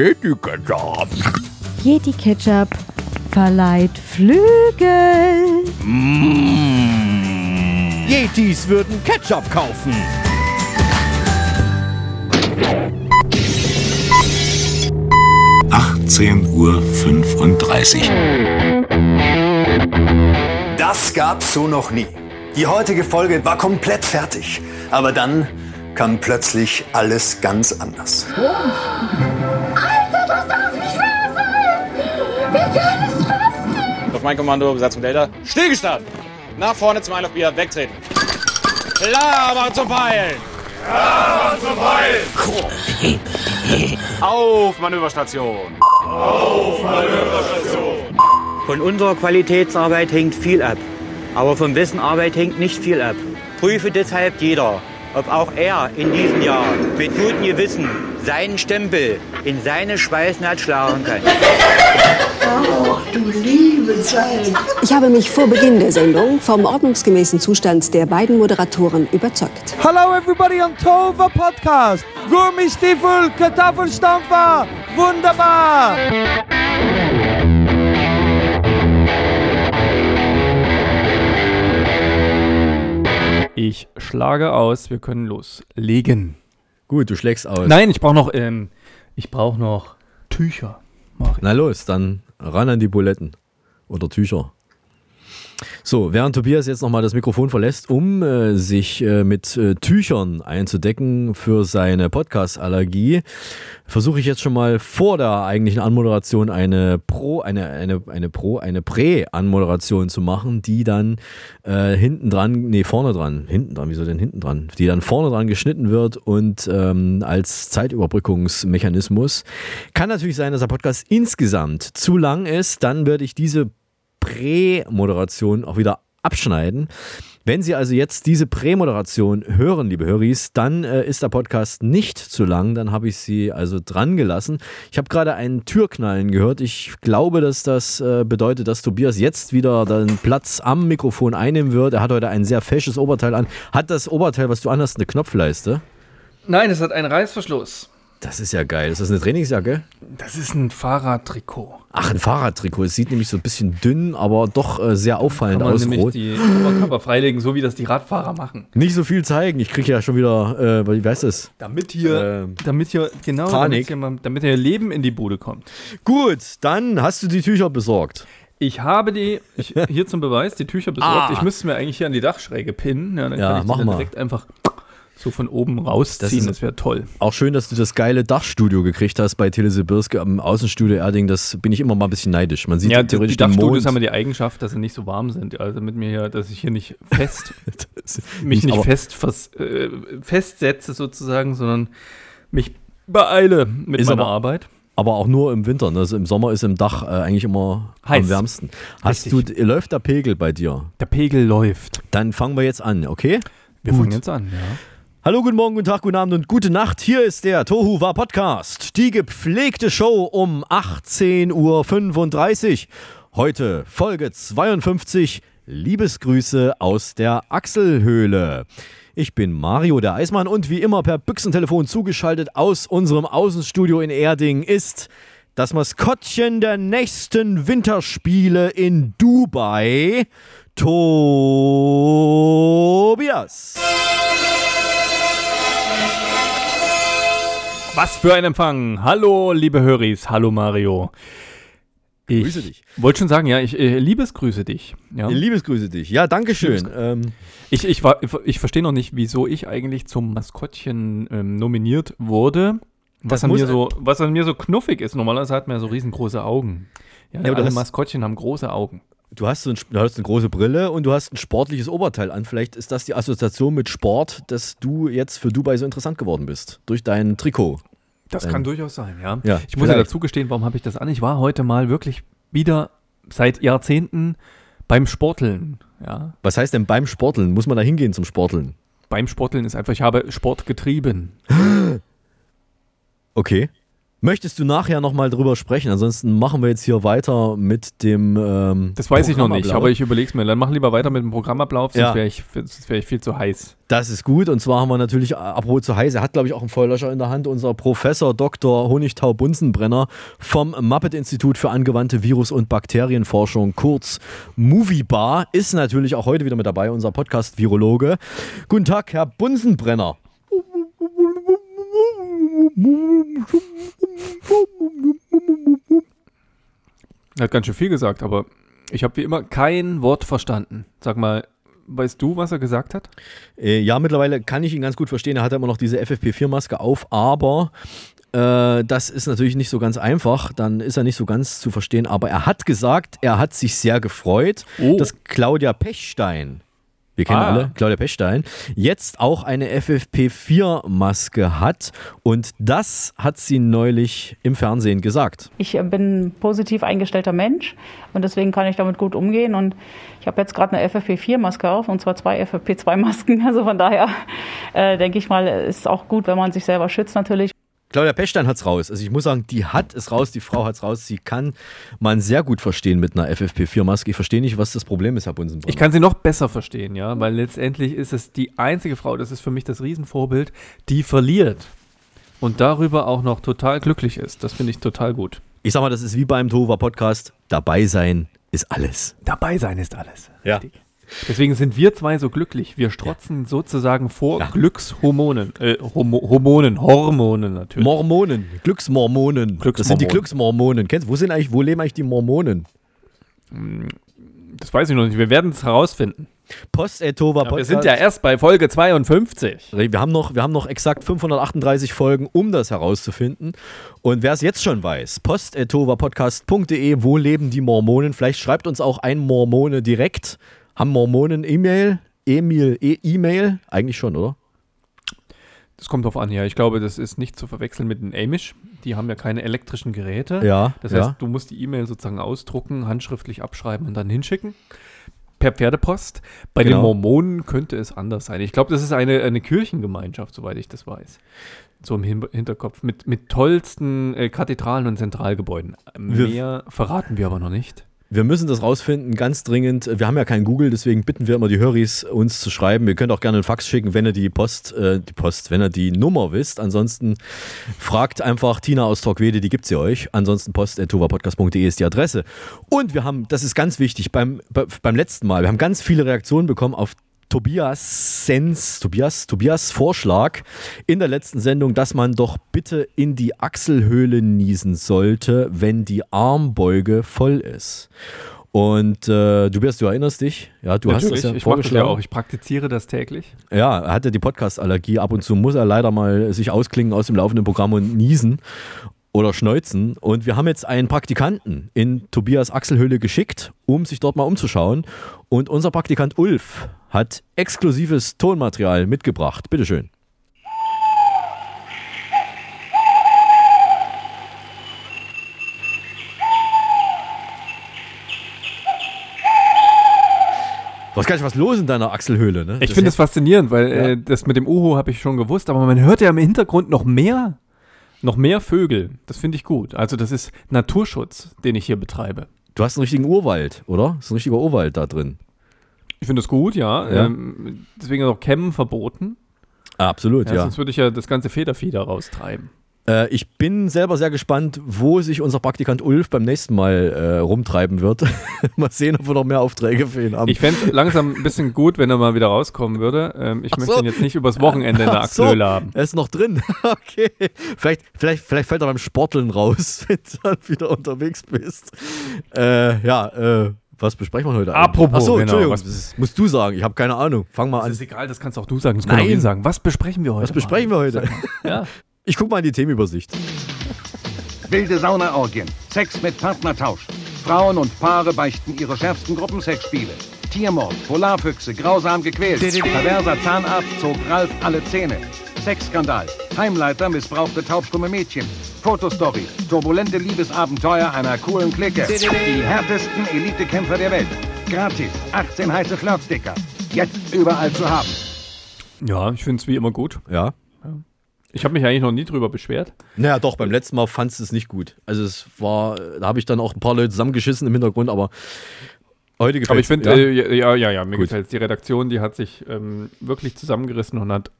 Yeti Ketchup. Yeti Ketchup verleiht Flügel. Mmh. Yetis würden Ketchup kaufen. Uhr. fünfunddreißig. Das gab's so noch nie. Die heutige Folge war komplett fertig. Aber dann kam plötzlich alles ganz anders. Auf mein Kommando, Besatzung Delta, stillgestanden! Nach vorne zum of Bier, wegtreten. Machen zum! Klar, machen zum Peilen! Auf Manöverstation! Auf Manöverstation! Von unserer Qualitätsarbeit hängt viel ab. Aber vom Wissen Arbeit hängt nicht viel ab. Prüfe deshalb jeder, ob auch er in diesem Jahr mit gutem Gewissen seinen Stempel in seine Schweißnaht schlagen kann. Oh, du liebe Zeit. Ich habe mich vor Beginn der Sendung vom ordnungsgemäßen Zustand der beiden Moderatoren überzeugt. Hello everybody on Tova Podcast. Gummistiefel, Kartoffelstampfer. Wunderbar. Ich schlage aus, wir können loslegen. Gut, du schlägst aus. Nein, ich brauche noch, ähm, ich brauche noch Tücher. Na los, dann ran an die Buletten. Oder Tücher. So, während Tobias jetzt nochmal das Mikrofon verlässt, um äh, sich äh, mit äh, Tüchern einzudecken für seine Podcast-Allergie, versuche ich jetzt schon mal vor der eigentlichen Anmoderation eine Pro, eine, eine, eine Pro, eine Prä-Anmoderation zu machen, die dann äh, hinten dran, nee, vorne dran, hinten dran, wieso denn hinten dran? Die dann vorne dran geschnitten wird und ähm, als Zeitüberbrückungsmechanismus. Kann natürlich sein, dass der Podcast insgesamt zu lang ist, dann werde ich diese Prämoderation auch wieder abschneiden. Wenn Sie also jetzt diese Prämoderation hören, liebe Höris, dann äh, ist der Podcast nicht zu lang. Dann habe ich Sie also dran gelassen. Ich habe gerade einen Türknallen gehört. Ich glaube, dass das äh, bedeutet, dass Tobias jetzt wieder den Platz am Mikrofon einnehmen wird. Er hat heute ein sehr fesches Oberteil an. Hat das Oberteil, was du anhast, eine Knopfleiste? Nein, es hat einen Reißverschluss. Das ist ja geil. Ist das eine Trainingsjacke? Das ist ein Fahrradtrikot. Ach, ein Fahrradtrikot. Es sieht nämlich so ein bisschen dünn, aber doch äh, sehr auffallend aus. nämlich Rot. die Oberkörper freilegen, so wie das die Radfahrer machen. Nicht so viel zeigen. Ich kriege ja schon wieder, äh, wie heißt das? Damit hier, Ähm, damit hier, genau, Panik. damit hier, mal, damit hier Leben in die Bude kommt. Gut, dann hast du die Tücher besorgt. Ich habe die, ich, hier zum Beweis, die Tücher besorgt. Ah. Ich müsste mir eigentlich hier an die Dachschräge pinnen. Ja, dann Ja, kann ich die mach dann mal. direkt einfach so von oben rausziehen. ist- Das, wäre toll. Auch schön, dass du das geile Dachstudio gekriegt hast bei Telesibirske am Außenstudio Erding. Das bin ich immer mal ein bisschen neidisch. Man sieht Ja, die, theoretisch die den Dachstudios haben ja die Eigenschaft, dass sie nicht so warm sind. Also damit mir hier, dass ich hier nicht fest, mich nicht, fest vers, äh, festsetze sozusagen, sondern mich beeile mit Ist meiner aber- Arbeit. Aber auch nur im Winter. Ne? Also Im Sommer ist im Dach äh, eigentlich immer Heiß. am wärmsten. Hast Richtig. du, läuft der Pegel bei dir? Der Pegel läuft. Dann fangen wir jetzt an, okay? Wir Gut. fangen jetzt an, ja. Hallo, guten Morgen, guten Tag, guten Abend und gute Nacht. Hier ist der Tohu war Podcast. Die gepflegte Show um 18.35 Uhr. Heute Folge 52. Liebesgrüße aus der Achselhöhle. Ich bin Mario der Eismann und wie immer per Büchsentelefon zugeschaltet aus unserem Außenstudio in Erding ist das Maskottchen der nächsten Winterspiele in Dubai, Tobias. Was für ein Empfang. Hallo, liebe Höris. Hallo, Mario. Ich Grüße dich. wollte schon sagen, ja, ich äh, liebesgrüße dich. Ja. Liebesgrüße dich. Ja, danke schön. Ähm, Ich, ich, war- ich verstehe noch nicht, wieso ich eigentlich zum Maskottchen ähm, nominiert wurde. Was an, mir so, was an mir so knuffig ist. Normalerweise hat man ja so riesengroße Augen. Ja, aber du alle hast- Maskottchen haben große Augen. du, hast so ein, du hast eine große Brille und du hast ein sportliches Oberteil an. Vielleicht ist das die Assoziation mit Sport, dass du jetzt für Dubai so interessant geworden bist. Durch dein Trikot. Das Ähm, kann durchaus sein, ja. ja, ich muss ja dazu gestehen, warum habe ich das an? Ich war heute mal wirklich wieder seit Jahrzehnten beim Sporteln. Ja. Was heißt denn beim Sporteln? Muss man da hingehen zum Sporteln? Beim Sporteln ist einfach, ich habe Sport getrieben. Okay. Möchtest du nachher nochmal drüber sprechen? Ansonsten machen wir jetzt hier weiter mit dem. Ähm, Das weiß ich noch nicht, aber ich überlege es mir. Dann mach lieber weiter mit dem Programmablauf, sonst Ja. wäre ich, wär ich viel zu heiß. Das ist gut. Und zwar haben wir natürlich, äh, apropos zu heiß, er hat, glaube ich, auch einen Feuerlöscher in der Hand, unser Professor Dr. Honigtau Bunsenbrenner vom Muppet-Institut für angewandte Virus- und Bakterienforschung, kurz Moviebar, ist natürlich auch heute wieder mit dabei, unser Podcast-Virologe. Guten Tag, Herr Bunsenbrenner. Er hat ganz schön viel gesagt, aber ich habe wie immer kein Wort verstanden. Sag mal, weißt du, was er gesagt hat? Äh, ja, mittlerweile kann ich ihn ganz gut verstehen. Er hat immer noch diese FFP4-Maske auf, aber äh, das ist natürlich nicht so ganz einfach. Dann ist er nicht so ganz zu verstehen. Aber er hat gesagt, er hat sich sehr gefreut, Oh. dass Claudia Pechstein, wir kennen Ah. alle Claudia Pechstein, jetzt auch eine FFP4-Maske hat. Und das hat sie neulich im Fernsehen gesagt. Ich bin ein positiv eingestellter Mensch und deswegen kann ich damit gut umgehen. Und ich habe jetzt gerade eine FFP4-Maske auf und zwar zwei FFP2-Masken. Also von daher äh, denke ich mal, ist auch gut, wenn man sich selber schützt natürlich. Claudia Pechstein hat's raus. Also ich muss sagen, die hat es raus, die Frau hat's raus. Sie kann man sehr gut verstehen mit einer FFP4-Maske. Ich verstehe nicht, was das Problem ist, Herr Bunsenbrenner. Ich kann sie noch besser verstehen, ja, weil letztendlich ist es die einzige Frau, das ist für mich das Riesenvorbild, die verliert und darüber auch noch total glücklich ist. Das finde ich total gut. Ich sag mal, das ist wie beim Tova Podcast. Dabei sein ist alles. Dabei sein ist alles. Ja. Richtig. Deswegen sind wir zwei so glücklich. Wir strotzen sozusagen vor Glückshormonen. Äh, Homo Hormonen, Hormonen natürlich. Mormonen, Glücksmormonen. Das sind die Glücksmormonen. Glücksmormonen. Kennst du, wo sind eigentlich, wo leben eigentlich die Mormonen? das weiß ich noch nicht. Wir werden es herausfinden. Post Tova Ja, Podcast. wir sind ja erst bei Folge 52. Wir haben, noch, wir haben noch exakt 538 Folgen, um das herauszufinden. Und wer es jetzt schon weiß, post.tovapodcast.de, wo leben die Mormonen? Vielleicht schreibt uns auch ein Mormone direkt. Haben Mormonen E-Mail? Emil, E- E-Mail? Eigentlich schon, oder? Das kommt drauf an, ja. Ich glaube, das ist nicht zu verwechseln mit den Amish. Die haben ja keine elektrischen Geräte. Ja, Das ja. heißt, du musst die E-Mail sozusagen ausdrucken, handschriftlich abschreiben und dann hinschicken. Per Pferdepost. Bei den Genau. Mormonen könnte es anders sein. Ich glaube, das ist eine, eine Kirchengemeinschaft, soweit ich das weiß. So im Hin Hinterkopf. Mit, mit tollsten äh, Kathedralen und Zentralgebäuden. Wir- Mehr verraten wir aber noch nicht. Wir müssen das rausfinden, ganz dringend. Wir haben ja kein Google, deswegen bitten wir immer die Höris, uns zu schreiben. Ihr könnt auch gerne einen Fax schicken, wenn ihr die Post, äh, die Post, wenn ihr die Nummer wisst. Ansonsten fragt einfach Tina aus Torquede, die gibt sie euch. Ansonsten post.tovapodcast.de ist die Adresse. Und wir haben, das ist ganz wichtig, beim, bei, beim letzten Mal, wir haben ganz viele Reaktionen bekommen auf Tobias Sens, Tobias, Tobias Vorschlag in der letzten Sendung, dass man doch bitte in die Achselhöhle niesen sollte, wenn die Armbeuge voll ist. Und äh, du bist, du erinnerst dich, ja, du hast das ja ich mache das ja vorgeschlagen. auch. Ich praktiziere das täglich. Ja, er hatte die Podcast-Allergie. Ab und zu muss er leider mal sich ausklingen aus dem laufenden Programm und niesen oder schneuzen. Und wir haben jetzt einen Praktikanten in Tobias Achselhöhle geschickt, um sich dort mal umzuschauen. Und unser Praktikant Ulf hat exklusives Tonmaterial mitgebracht. Bitteschön. Du hast gar nicht was los in deiner Achselhöhle, ne? Ich finde es faszinierend, weil äh, das mit dem Uhu habe ich schon gewusst, aber man hört ja im Hintergrund noch mehr, noch mehr Vögel. Das finde ich gut. Also das ist Naturschutz, den ich hier betreibe. Du hast einen richtigen Urwald, oder? Das ist ein richtiger Urwald da drin. Ich finde das gut, ja. Ja. Ähm, deswegen ist auch Kämmen verboten. Absolut, Ja, ja. Sonst würde ich ja das ganze Federvieh da raustreiben. Äh, ich bin selber sehr gespannt, wo sich unser Praktikant Ulf beim nächsten Mal äh, rumtreiben wird. mal sehen, ob wir noch mehr Aufträge für ihn haben. Ich fände es langsam ein bisschen gut, wenn er mal wieder rauskommen würde. Ähm, ich Ach möchte so. ihn jetzt nicht übers Wochenende in der Ach so, haben. Er ist noch drin. okay. Vielleicht, vielleicht, vielleicht fällt er beim Sporteln raus, wenn du dann wieder unterwegs bist. Äh, ja, äh, was besprechen wir heute eigentlich? Apropos, Ach so, genau, Entschuldigung, was- das musst du sagen. Ich habe keine Ahnung. Fang mal Das an. ist egal, das kannst auch du sagen. Das Nein. wir sagen. Was besprechen wir heute? Was besprechen wir heute? Ja. Ich guck mal in die Themenübersicht. Wilde Saunaorgien, Sex mit Partnertausch. Frauen und Paare beichten ihre schärfsten Gruppensexspiele. Tiermord, Polarfüchse, grausam gequält. Perverser Zahnarzt zog Ralf alle Zähne. Sexskandal, Heimleiter missbrauchte taubstumme Mädchen. Fotostory, turbulente Liebesabenteuer einer coolen Clique. Die härtesten Elitekämpfer der Welt. Gratis, 18 heiße Flirtsticker. Jetzt überall zu haben. Ja, ich finde es wie immer gut. Ja. Ich habe mich eigentlich noch nie drüber beschwert. Naja, doch, beim letzten Mal fandst du es nicht gut. Also es war, da habe ich dann auch ein paar Leute zusammengeschissen im Hintergrund, aber heute gefällt Aber ich finde, ja? äh, ja, ja, ja, mir Gut. gefällt Die Redaktion, die hat sich ähm, wirklich zusammengerissen und hat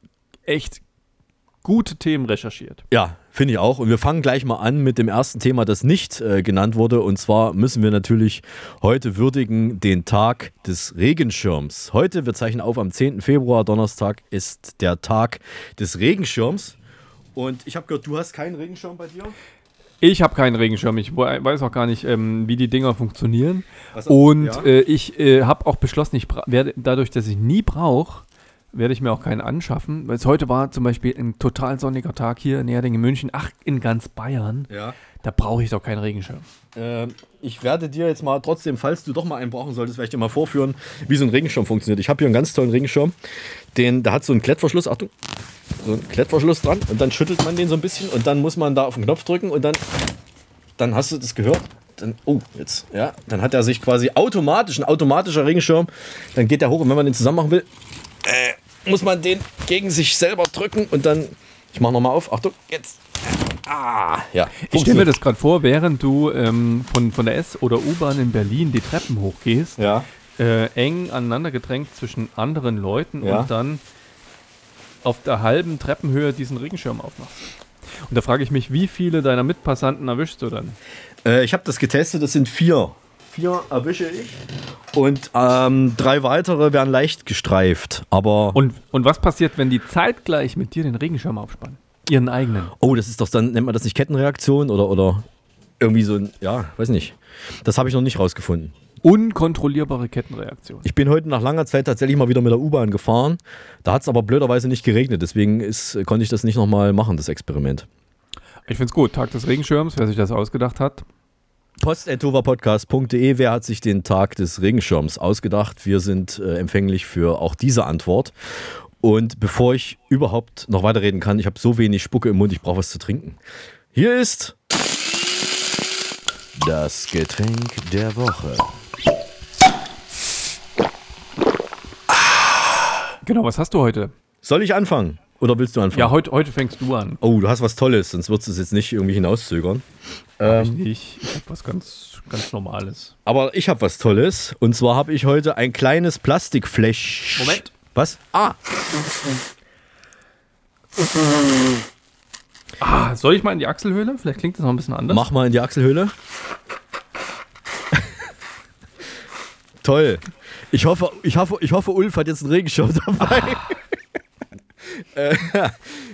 echt gute Themen recherchiert. Ja, finde ich auch. Und wir fangen gleich mal an mit dem ersten Thema, das nicht äh, genannt wurde. Und zwar müssen wir natürlich heute würdigen den Tag des Regenschirms. Heute, wir zeichnen auf am 10. Februar, Donnerstag, ist der Tag des Regenschirms. Und ich habe gehört, du hast keinen Regenschirm bei dir? Ich habe keinen Regenschirm. Ich we- weiß auch gar nicht, ähm, wie die Dinger funktionieren. Was- und ja. äh, ich äh, habe auch beschlossen, ich werde dadurch, dass ich nie brauche, werde ich mir auch keinen anschaffen. Weil es heute war zum Beispiel ein total sonniger Tag hier in Erding in München, ach, in ganz Bayern. Ja. Da brauche ich doch keinen Regenschirm. Ähm, ich werde dir jetzt mal trotzdem, falls du doch mal einen brauchen solltest, werde ich dir mal vorführen, wie so ein Regenschirm funktioniert. Ich habe hier einen ganz tollen Regenschirm. Den, der hat so einen Klettverschluss, Achtung, so einen Klettverschluss dran und dann schüttelt man den so ein bisschen und dann muss man da auf den Knopf drücken und dann, dann hast du das gehört. Dann, oh, jetzt, ja, dann hat er sich quasi automatisch, ein automatischer Regenschirm, dann geht der hoch und wenn man den zusammen machen will, äh, muss man den gegen sich selber drücken und dann, ich mache nochmal auf, Achtung, jetzt. Ah, ja. Ich stelle mir das gerade vor, während du ähm, von, von der S- oder U-Bahn in Berlin die Treppen hochgehst, Ja. äh, eng aneinander gedrängt zwischen anderen Leuten Ja. und dann auf der halben Treppenhöhe diesen Regenschirm aufmachst. Und da frage ich mich, wie viele deiner Mitpassanten erwischst du dann? Äh, ich habe das getestet, das sind vier. Vier erwische ich. Und ähm, drei weitere werden leicht gestreift. Aber. Und, und was passiert, wenn die zeitgleich mit dir den Regenschirm aufspannen? Ihren eigenen. Oh, das ist doch dann, nennt man das nicht Kettenreaktion oder, oder irgendwie so ein, ja, weiß nicht. Das habe ich noch nicht rausgefunden. Unkontrollierbare Kettenreaktion. Ich bin heute nach langer Zeit tatsächlich mal wieder mit der U-Bahn gefahren. Da hat es aber blöderweise nicht geregnet. Deswegen ist, konnte ich das nicht nochmal machen, das Experiment. Ich finde es gut. Tag des Regenschirms, wer sich das ausgedacht hat. post.tovapodcast.de. Wer hat sich den Tag des Regenschirms ausgedacht? Wir sind äh, empfänglich für auch diese Antwort. Und bevor ich überhaupt noch weiterreden kann, ich habe so wenig Spucke im Mund, ich brauche was zu trinken. Hier ist das Getränk der Woche. Genau, was hast du heute? Soll ich anfangen? Oder willst du anfangen? Ja, heute, heute fängst du an. Oh, du hast was Tolles, sonst würdest du es jetzt nicht irgendwie hinauszögern. Hab ich Ähm, nicht. Ich habe was ganz, ganz Normales. aber ich habe was Tolles. Und zwar habe ich heute ein kleines Plastikfläsch. Moment. Was? Ah, Ah, soll ich mal in die Achselhöhle? Vielleicht klingt das noch ein bisschen anders. Mach mal in die Achselhöhle. Toll. Ich hoffe, ich, hoffe, ich hoffe, Ulf hat jetzt einen Regenschirm dabei. äh,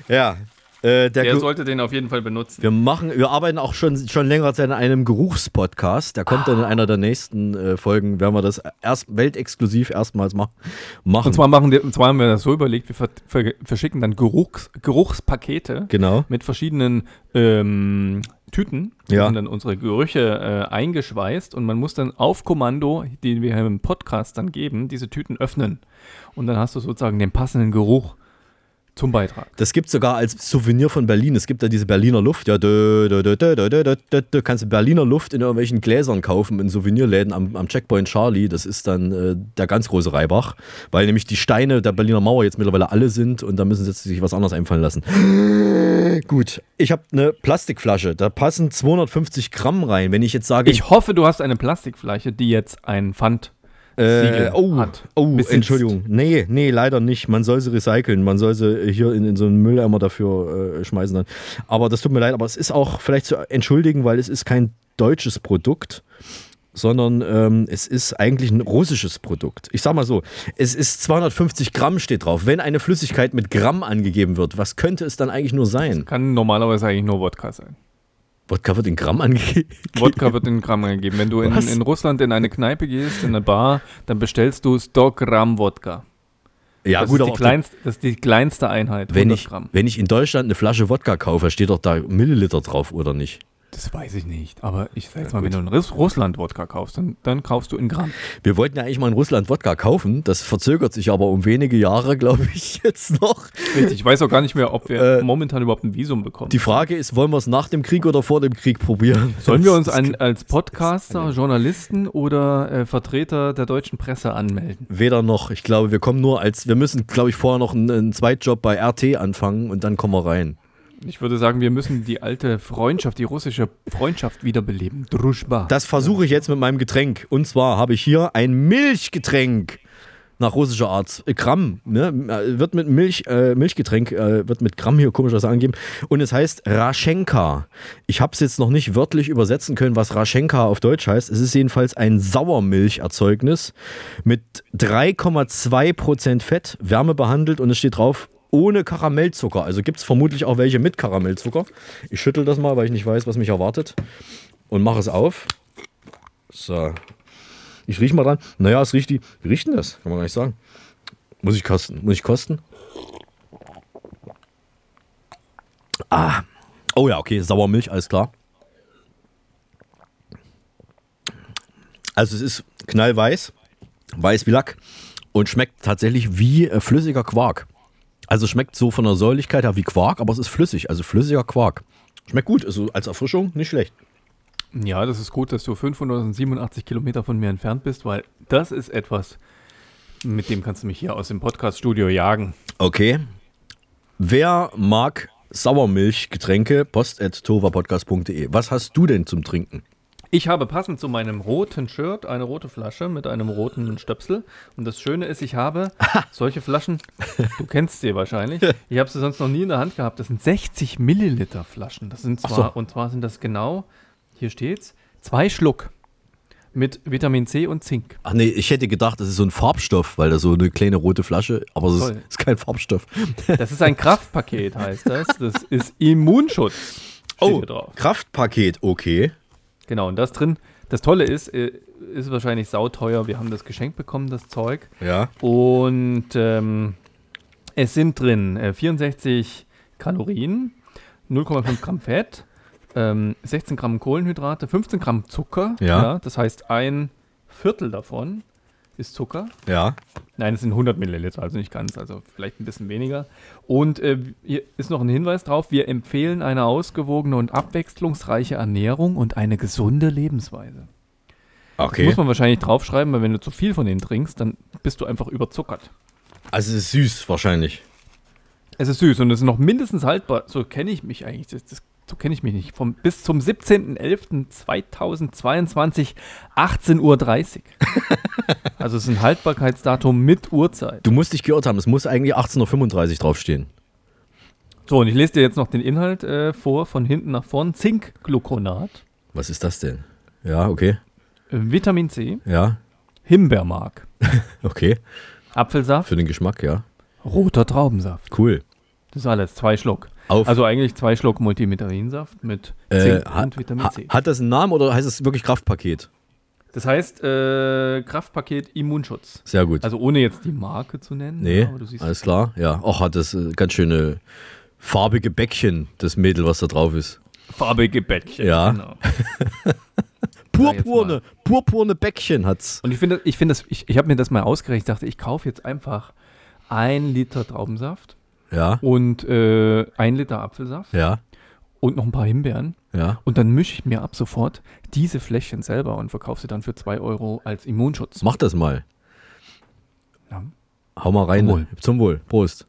ja. Äh, der Der sollte den auf jeden Fall benutzen. wir machen, wir arbeiten auch schon, schon länger Zeit an einem Geruchspodcast. Der kommt dann in einer der nächsten äh, Folgen, werden wir das erst weltexklusiv erstmals ma machen. Und zwar, machen wir, und zwar haben wir das so überlegt, wir ver ver verschicken dann Geruchs Geruchspakete Genau. mit verschiedenen ähm, Tüten. Ja. sind dann unsere Gerüche äh, eingeschweißt und man muss dann auf Kommando, den wir im Podcast dann geben, diese Tüten öffnen. Und dann hast du sozusagen den passenden Geruch zum Beitrag. Das gibt es sogar als Souvenir von Berlin. Es gibt da diese Berliner Luft. Ja, du dö, dö, kannst du Berliner Luft in irgendwelchen Gläsern kaufen in Souvenirläden am, am Checkpoint Charlie. Das ist dann äh, der ganz große Reibach, weil nämlich die Steine der Berliner Mauer jetzt mittlerweile alle sind und da müssen sie sich was anderes einfallen lassen. Gut, ich habe eine Plastikflasche. Da passen 250 Gramm rein. Wenn ich jetzt sage. Ich hoffe, du hast eine Plastikflasche, die jetzt ein Pfand äh, oh, hat. oh Besitzt. Entschuldigung. Nee, nee, leider nicht. Man soll sie recyceln. Man soll sie hier in, in so einen Mülleimer dafür äh, schmeißen dann. Aber das tut mir leid, aber es ist auch vielleicht zu entschuldigen, weil es ist kein deutsches Produkt, sondern ähm, es ist eigentlich ein russisches Produkt. Ich sag mal so, es ist 250 Gramm steht drauf. Wenn eine Flüssigkeit mit Gramm angegeben wird, was könnte es dann eigentlich nur sein? Kann normalerweise eigentlich nur Wodka sein. Wodka wird in Gramm angegeben. Wodka wird in Gramm angegeben. Wenn du in, in Russland in eine Kneipe gehst, in eine Bar, dann bestellst du 100 Gramm Wodka. Ja, das gut, ist die auch kleinst, das ist die kleinste Einheit. wenn 100 ich, Gramm. wenn ich in Deutschland eine Flasche Wodka kaufe, steht doch da Milliliter drauf, oder nicht? Das weiß ich nicht. Aber ich sag jetzt mal, wenn du in Russ- Russland Wodka kaufst, dann, dann kaufst du in Gramm. Wir wollten ja eigentlich mal in Russland Wodka kaufen. Das verzögert sich aber um wenige Jahre, glaube ich, jetzt noch. Richtig. Ich weiß auch gar nicht mehr, ob wir momentan überhaupt ein Visum bekommen. Äh, Die Frage ist, wollen wir es nach dem Krieg oder vor dem Krieg probieren? Sollen wir uns ein, als Podcaster, Journalisten oder äh, Vertreter der deutschen Presse anmelden? Weder noch. Ich glaube, wir kommen nur als, wir müssen, glaube ich, vorher noch einen, einen Zweitjob bei RT anfangen und dann kommen wir rein. Ich würde sagen, wir müssen die alte Freundschaft, die russische Freundschaft wiederbeleben. Druschba. Das versuche ich jetzt mit meinem Getränk. Und zwar habe ich hier ein Milchgetränk nach russischer Art. Gramm, ne? Wird mit Milch, äh, Milchgetränk, äh, wird mit Gramm hier komischerweise angegeben. Und es heißt Raschenka. Ich habe es jetzt noch nicht wörtlich übersetzen können, was Raschenka auf Deutsch heißt. Es ist jedenfalls ein Sauermilcherzeugnis mit 3,2% Fett, wärmebehandelt und es steht drauf, ohne Karamellzucker. Also gibt es vermutlich auch welche mit Karamellzucker. Ich schüttel das mal, weil ich nicht weiß, was mich erwartet. Und mache es auf. So. Ich rieche mal dran. Naja, es riecht die. Wie riecht denn das? Kann man gar nicht sagen. Muss ich kosten? Muss ich kosten? Ah. Oh ja, okay. Sauermilch, alles klar. Also es ist knallweiß, weiß wie Lack und schmeckt tatsächlich wie äh, flüssiger Quark. Also schmeckt so von der Säuligkeit her wie Quark, aber es ist flüssig, also flüssiger Quark. Schmeckt gut, also als Erfrischung nicht schlecht. Ja, das ist gut, dass du 587 Kilometer von mir entfernt bist, weil das ist etwas, mit dem kannst du mich hier aus dem Podcast-Studio jagen. Okay. Wer mag Sauermilchgetränke? post.tovapodcast.de. Was hast du denn zum Trinken? Ich habe passend zu meinem roten Shirt eine rote Flasche mit einem roten Stöpsel. Und das Schöne ist, ich habe solche Flaschen, du kennst sie wahrscheinlich. Ich habe sie sonst noch nie in der Hand gehabt. Das sind 60 Milliliter Flaschen. Das sind zwar, so. und zwar sind das genau, hier steht's, zwei Schluck mit Vitamin C und Zink. Ach nee, ich hätte gedacht, das ist so ein Farbstoff, weil da so eine kleine rote Flasche, aber es ist, ist kein Farbstoff. Das ist ein Kraftpaket, heißt das. Das ist Immunschutz. steht Oh, hier drauf. Kraftpaket, okay. Genau, und das drin, das Tolle ist, äh, ist wahrscheinlich sauteuer. Wir haben das geschenkt bekommen, das Zeug. Ja. Und ähm, es sind drin äh, 64 Kalorien, 0,5 Gramm Fett, ähm, 16 Gramm Kohlenhydrate, 15 Gramm Zucker. Ja. das heißt, ein Viertel davon ist Zucker. Ja. Nein, es sind 100 Milliliter, also nicht ganz, also vielleicht ein bisschen weniger. Und äh, hier ist noch ein Hinweis drauf, wir empfehlen eine ausgewogene und abwechslungsreiche Ernährung und eine gesunde Lebensweise. Das Okay. muss man wahrscheinlich draufschreiben, weil wenn du zu viel von denen trinkst, dann bist du einfach überzuckert. Also es ist süß wahrscheinlich. Es ist süß und es ist noch mindestens haltbar. So kenne ich mich eigentlich. Das, das, so kenne ich mich nicht. Vom, bis zum 17.11.2022, 18.30 Uhr. also es ist ein Haltbarkeitsdatum mit Uhrzeit. Du musst dich geirrt haben, es muss eigentlich 18.35 Uhr draufstehen. So, und ich lese dir jetzt noch den Inhalt äh, vor, von hinten nach vorn. Zinkgluconat, Was ist das denn? Ja, okay. äh, Vitamin C, Ja, Himbeermark, okay. Apfelsaft, Für den Geschmack, ja. roter Traubensaft. Cool. Das ist alles, zwei Schluck. Auf- Also eigentlich zwei Schluck Multivitaminsaft mit Äh, Zink ha, und Vitamin C. hat das einen Namen oder heißt es wirklich Kraftpaket? Das heißt, äh, Kraftpaket Immunschutz. Sehr gut. Also ohne jetzt die Marke zu nennen. nee, ja, alles klar. Ja, auch hat das äh, ganz schöne farbige Bäckchen, das Mädel, was da drauf ist. farbige Bäckchen. Ja. Genau. Purpurne, purpurne Bäckchen hat's. Und ich finde, ich finde das, ich, ich habe mir das mal ausgerechnet. Ich dachte, ich kaufe jetzt einfach ein Liter Traubensaft Ja, und äh, ein Liter Apfelsaft ja, und noch ein paar Himbeeren. ja. Und dann mische ich mir ab sofort diese Fläschchen selber und verkaufe sie dann für 2 Euro als Immunschutz. Mach das mal. Ja. Hau mal rein. Zum Wohl. Zum Wohl. Prost.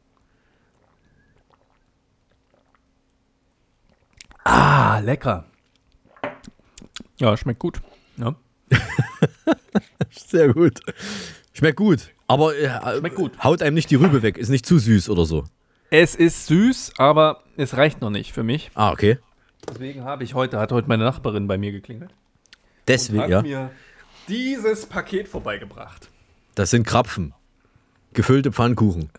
Ah, lecker. Ja, schmeckt gut. Ja. Sehr gut. Schmeckt gut. Aber äh, Schmeckt gut. haut einem nicht die Rübe weg. Ist nicht zu süß oder so. Es ist süß, aber es reicht noch nicht für mich. Ah, okay. Deswegen habe ich heute, hat heute meine Nachbarin bei mir geklingelt. Deswegen, hat ja. mir dieses Paket vorbeigebracht. Das sind Krapfen. Gefüllte Pfannkuchen.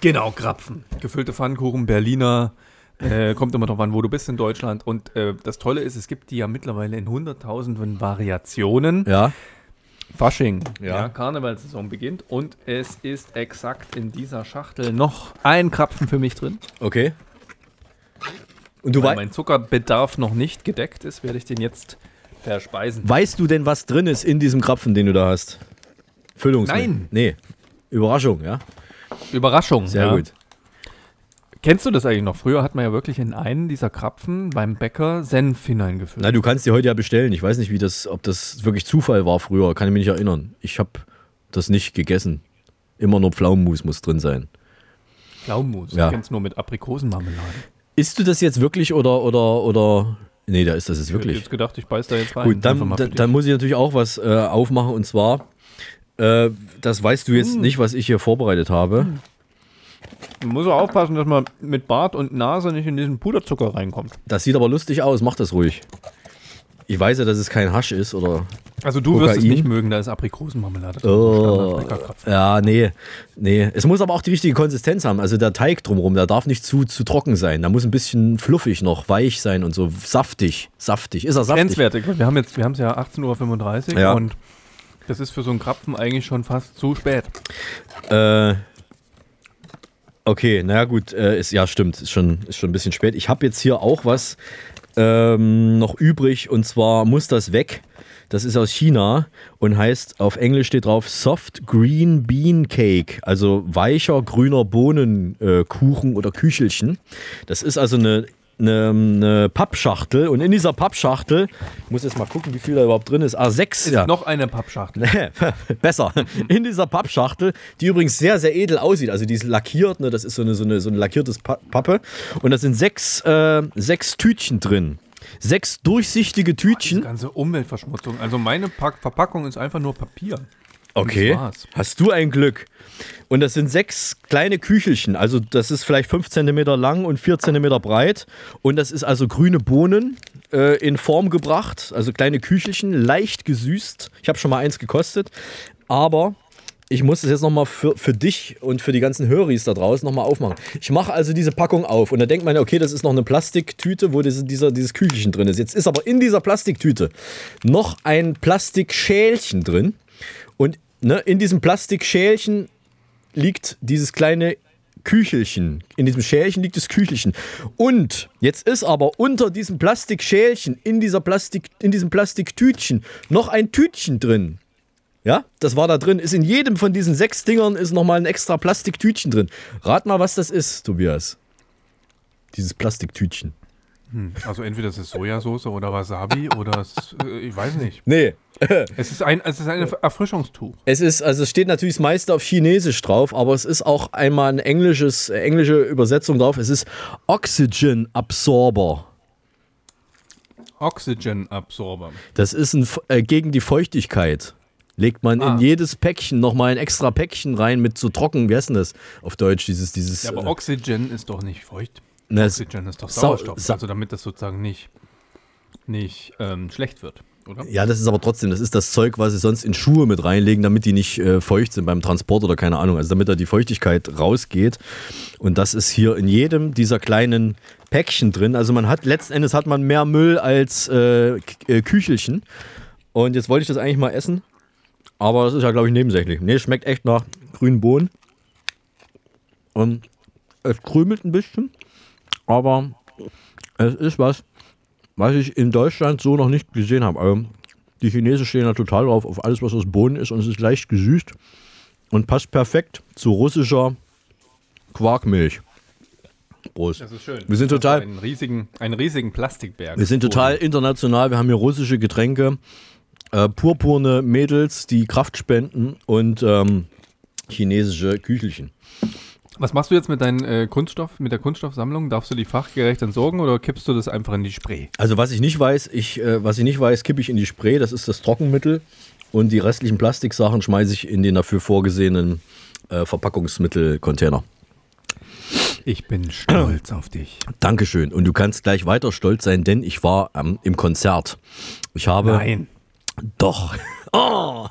Genau, Krapfen. Gefüllte Pfannkuchen, Berliner. Äh, kommt immer drauf an, wo du bist in Deutschland. Und äh, das Tolle ist, es gibt die ja mittlerweile in hunderttausenden Variationen. Ja. Fasching, Ja. ja. Karnevalsaison beginnt. Und es ist exakt in dieser Schachtel noch ein Krapfen für mich drin. Okay. Und du Weil wei mein Zuckerbedarf noch nicht gedeckt ist, werde ich den jetzt verspeisen. weißt du denn, was drin ist in diesem Krapfen, den du da hast? Füllungsmittel? Nein. Nee. Überraschung, ja? Überraschung. Sehr ja. gut. Kennst du das eigentlich noch? Früher hat man ja wirklich in einen dieser Krapfen beim Bäcker Senf hineingefüllt. Na, du kannst die heute ja bestellen. Ich weiß nicht, wie das, ob das wirklich Zufall war früher. Kann ich mich nicht erinnern. Ich habe das nicht gegessen. Immer nur Pflaumenmus muss drin sein. Pflaumenmus. Ja. Ich kenn's nur mit Aprikosenmarmelade. Isst du das jetzt wirklich oder, oder, oder. Nee, da ist das jetzt Ich hätte wirklich. jetzt gedacht, ich beiß da jetzt rein. Gut, dann, dann, muss ich natürlich auch was äh, aufmachen und zwar, äh, das weißt du jetzt Mm. nicht, was ich hier vorbereitet habe. Man muss auch aufpassen, dass man mit Bart und Nase nicht in diesen Puderzucker reinkommt. Das sieht aber lustig aus, mach das ruhig. Ich weiß ja, dass es kein Hasch ist oder. Also du wirst es Kokain. nicht mögen, da ist Aprikosenmarmelade. drin. Oh, ja, nee, nee. Es muss aber auch die richtige Konsistenz haben. Also der Teig drumherum, der darf nicht zu, zu trocken sein. Da muss ein bisschen fluffig noch, weich sein und so saftig. Saftig. Ist er saftig? Grenzwertig. Wir haben jetzt, wir haben es ja 18.35 Uhr Ja. und das ist für so einen Krapfen eigentlich schon fast zu spät. Äh, okay, naja gut, äh, ist, ja stimmt, ist schon, ist schon ein bisschen spät. Ich habe jetzt hier auch was ähm, noch übrig und zwar muss das weg. Das ist aus China und heißt, auf Englisch steht drauf Soft Green Bean Cake, also weicher grüner Bohnenkuchen äh, oder Küchelchen. Das ist also eine, eine, eine Pappschachtel und in dieser Pappschachtel, ich muss jetzt mal gucken, wie viel da überhaupt drin ist. A6, Ist ja. noch eine Pappschachtel. Besser. In dieser Pappschachtel, die übrigens sehr, sehr edel aussieht. Also die ist lackiert, ne? das ist so eine, so eine, so eine lackiertes Pa- Pappe. Und da sind sechs, äh, sechs Tütchen drin. Sechs durchsichtige Tütchen. ganze Umweltverschmutzung. Also meine Pack Verpackung ist einfach nur Papier. Okay. Hast du ein Glück. Und das sind sechs kleine Küchelchen. Also das ist vielleicht fünf Zentimeter lang und vier Zentimeter breit. Und das ist also grüne Bohnen äh, in Form gebracht. Also kleine Küchelchen, leicht gesüßt. Ich habe schon mal eins gekostet. Aber ich muss es jetzt nochmal für, für dich und für die ganzen Höris da draußen nochmal aufmachen. Ich mache also diese Packung auf und da denkt man, okay, das ist noch eine Plastiktüte, wo diese, dieser, dieses Küchelchen drin ist. Jetzt ist aber in dieser Plastiktüte noch ein Plastikschälchen drin. Ne, in diesem Plastikschälchen liegt dieses kleine Küchelchen. In diesem Schälchen liegt das Küchelchen. Und jetzt ist aber unter diesem Plastikschälchen, in, dieser Plastik, in diesem Plastiktütchen, noch ein Tütchen drin. Ja, das war da drin. Ist in jedem von diesen sechs Dingern ist nochmal ein extra Plastiktütchen drin. Rat mal, was das ist, Tobias. Dieses Plastiktütchen. Hm, Also entweder es ist Sojasauce oder Wasabi oder es, äh, ich weiß nicht. Nee. Es ist ein, es ist ein Erfrischungstuch. Es ist, also es steht natürlich das meiste auf Chinesisch drauf, aber es ist auch einmal eine englisches, äh, englische Übersetzung drauf. Es ist Oxygen Absorber. Oxygen Absorber. Das ist ein, äh, gegen die Feuchtigkeit. Legt man Ah. in jedes Päckchen nochmal ein extra Päckchen rein mit so trocken, wie heißt denn das auf Deutsch? Dieses, dieses. Ja, aber äh, Oxygen ist doch nicht feucht. Na, Oxygen ist doch Sau- Sauerstoff. Sa- also damit das sozusagen nicht, nicht ähm, schlecht wird, oder? ja, das ist aber trotzdem, das ist das Zeug, was sie sonst in Schuhe mit reinlegen, damit die nicht äh, feucht sind beim Transport oder keine Ahnung. Also damit da die Feuchtigkeit rausgeht. Und das ist hier in jedem dieser kleinen Päckchen drin. Also man hat, letzten Endes hat man mehr Müll als äh, äh, Küchelchen. Und jetzt wollte ich das eigentlich mal essen. Aber das ist ja, glaube ich, nebensächlich. Nee, es schmeckt echt nach grünen Bohnen. Und es krümelt ein bisschen. Aber es ist was, was ich in Deutschland so noch nicht gesehen habe. Also, die Chinesen stehen da total drauf, auf alles, was aus Bohnen ist. Und es ist leicht gesüßt und passt perfekt zu russischer Quarkmilch. Prost. Das ist schön. Wir sind total, Einen riesigen, einen riesigen Plastikberg. wir sind total international. Wir haben hier russische Getränke, äh, purpurne Mädels, die Kraft spenden und ähm, chinesische Küchelchen. Was machst du jetzt mit deinem äh, Kunststoff, mit der Kunststoffsammlung? Darfst du die fachgerecht entsorgen oder kippst du das einfach in die Spree? Also was ich nicht weiß, ich, äh, was ich nicht weiß, kippe ich in die Spray, das ist das Trockenmittel. Und die restlichen Plastiksachen schmeiße ich in den dafür vorgesehenen äh, Verpackungsmittelcontainer. Ich bin stolz auf dich. Dankeschön. Und du kannst gleich weiter stolz sein, denn ich war ähm, im Konzert. Ich habe. Nein. Doch. Oh.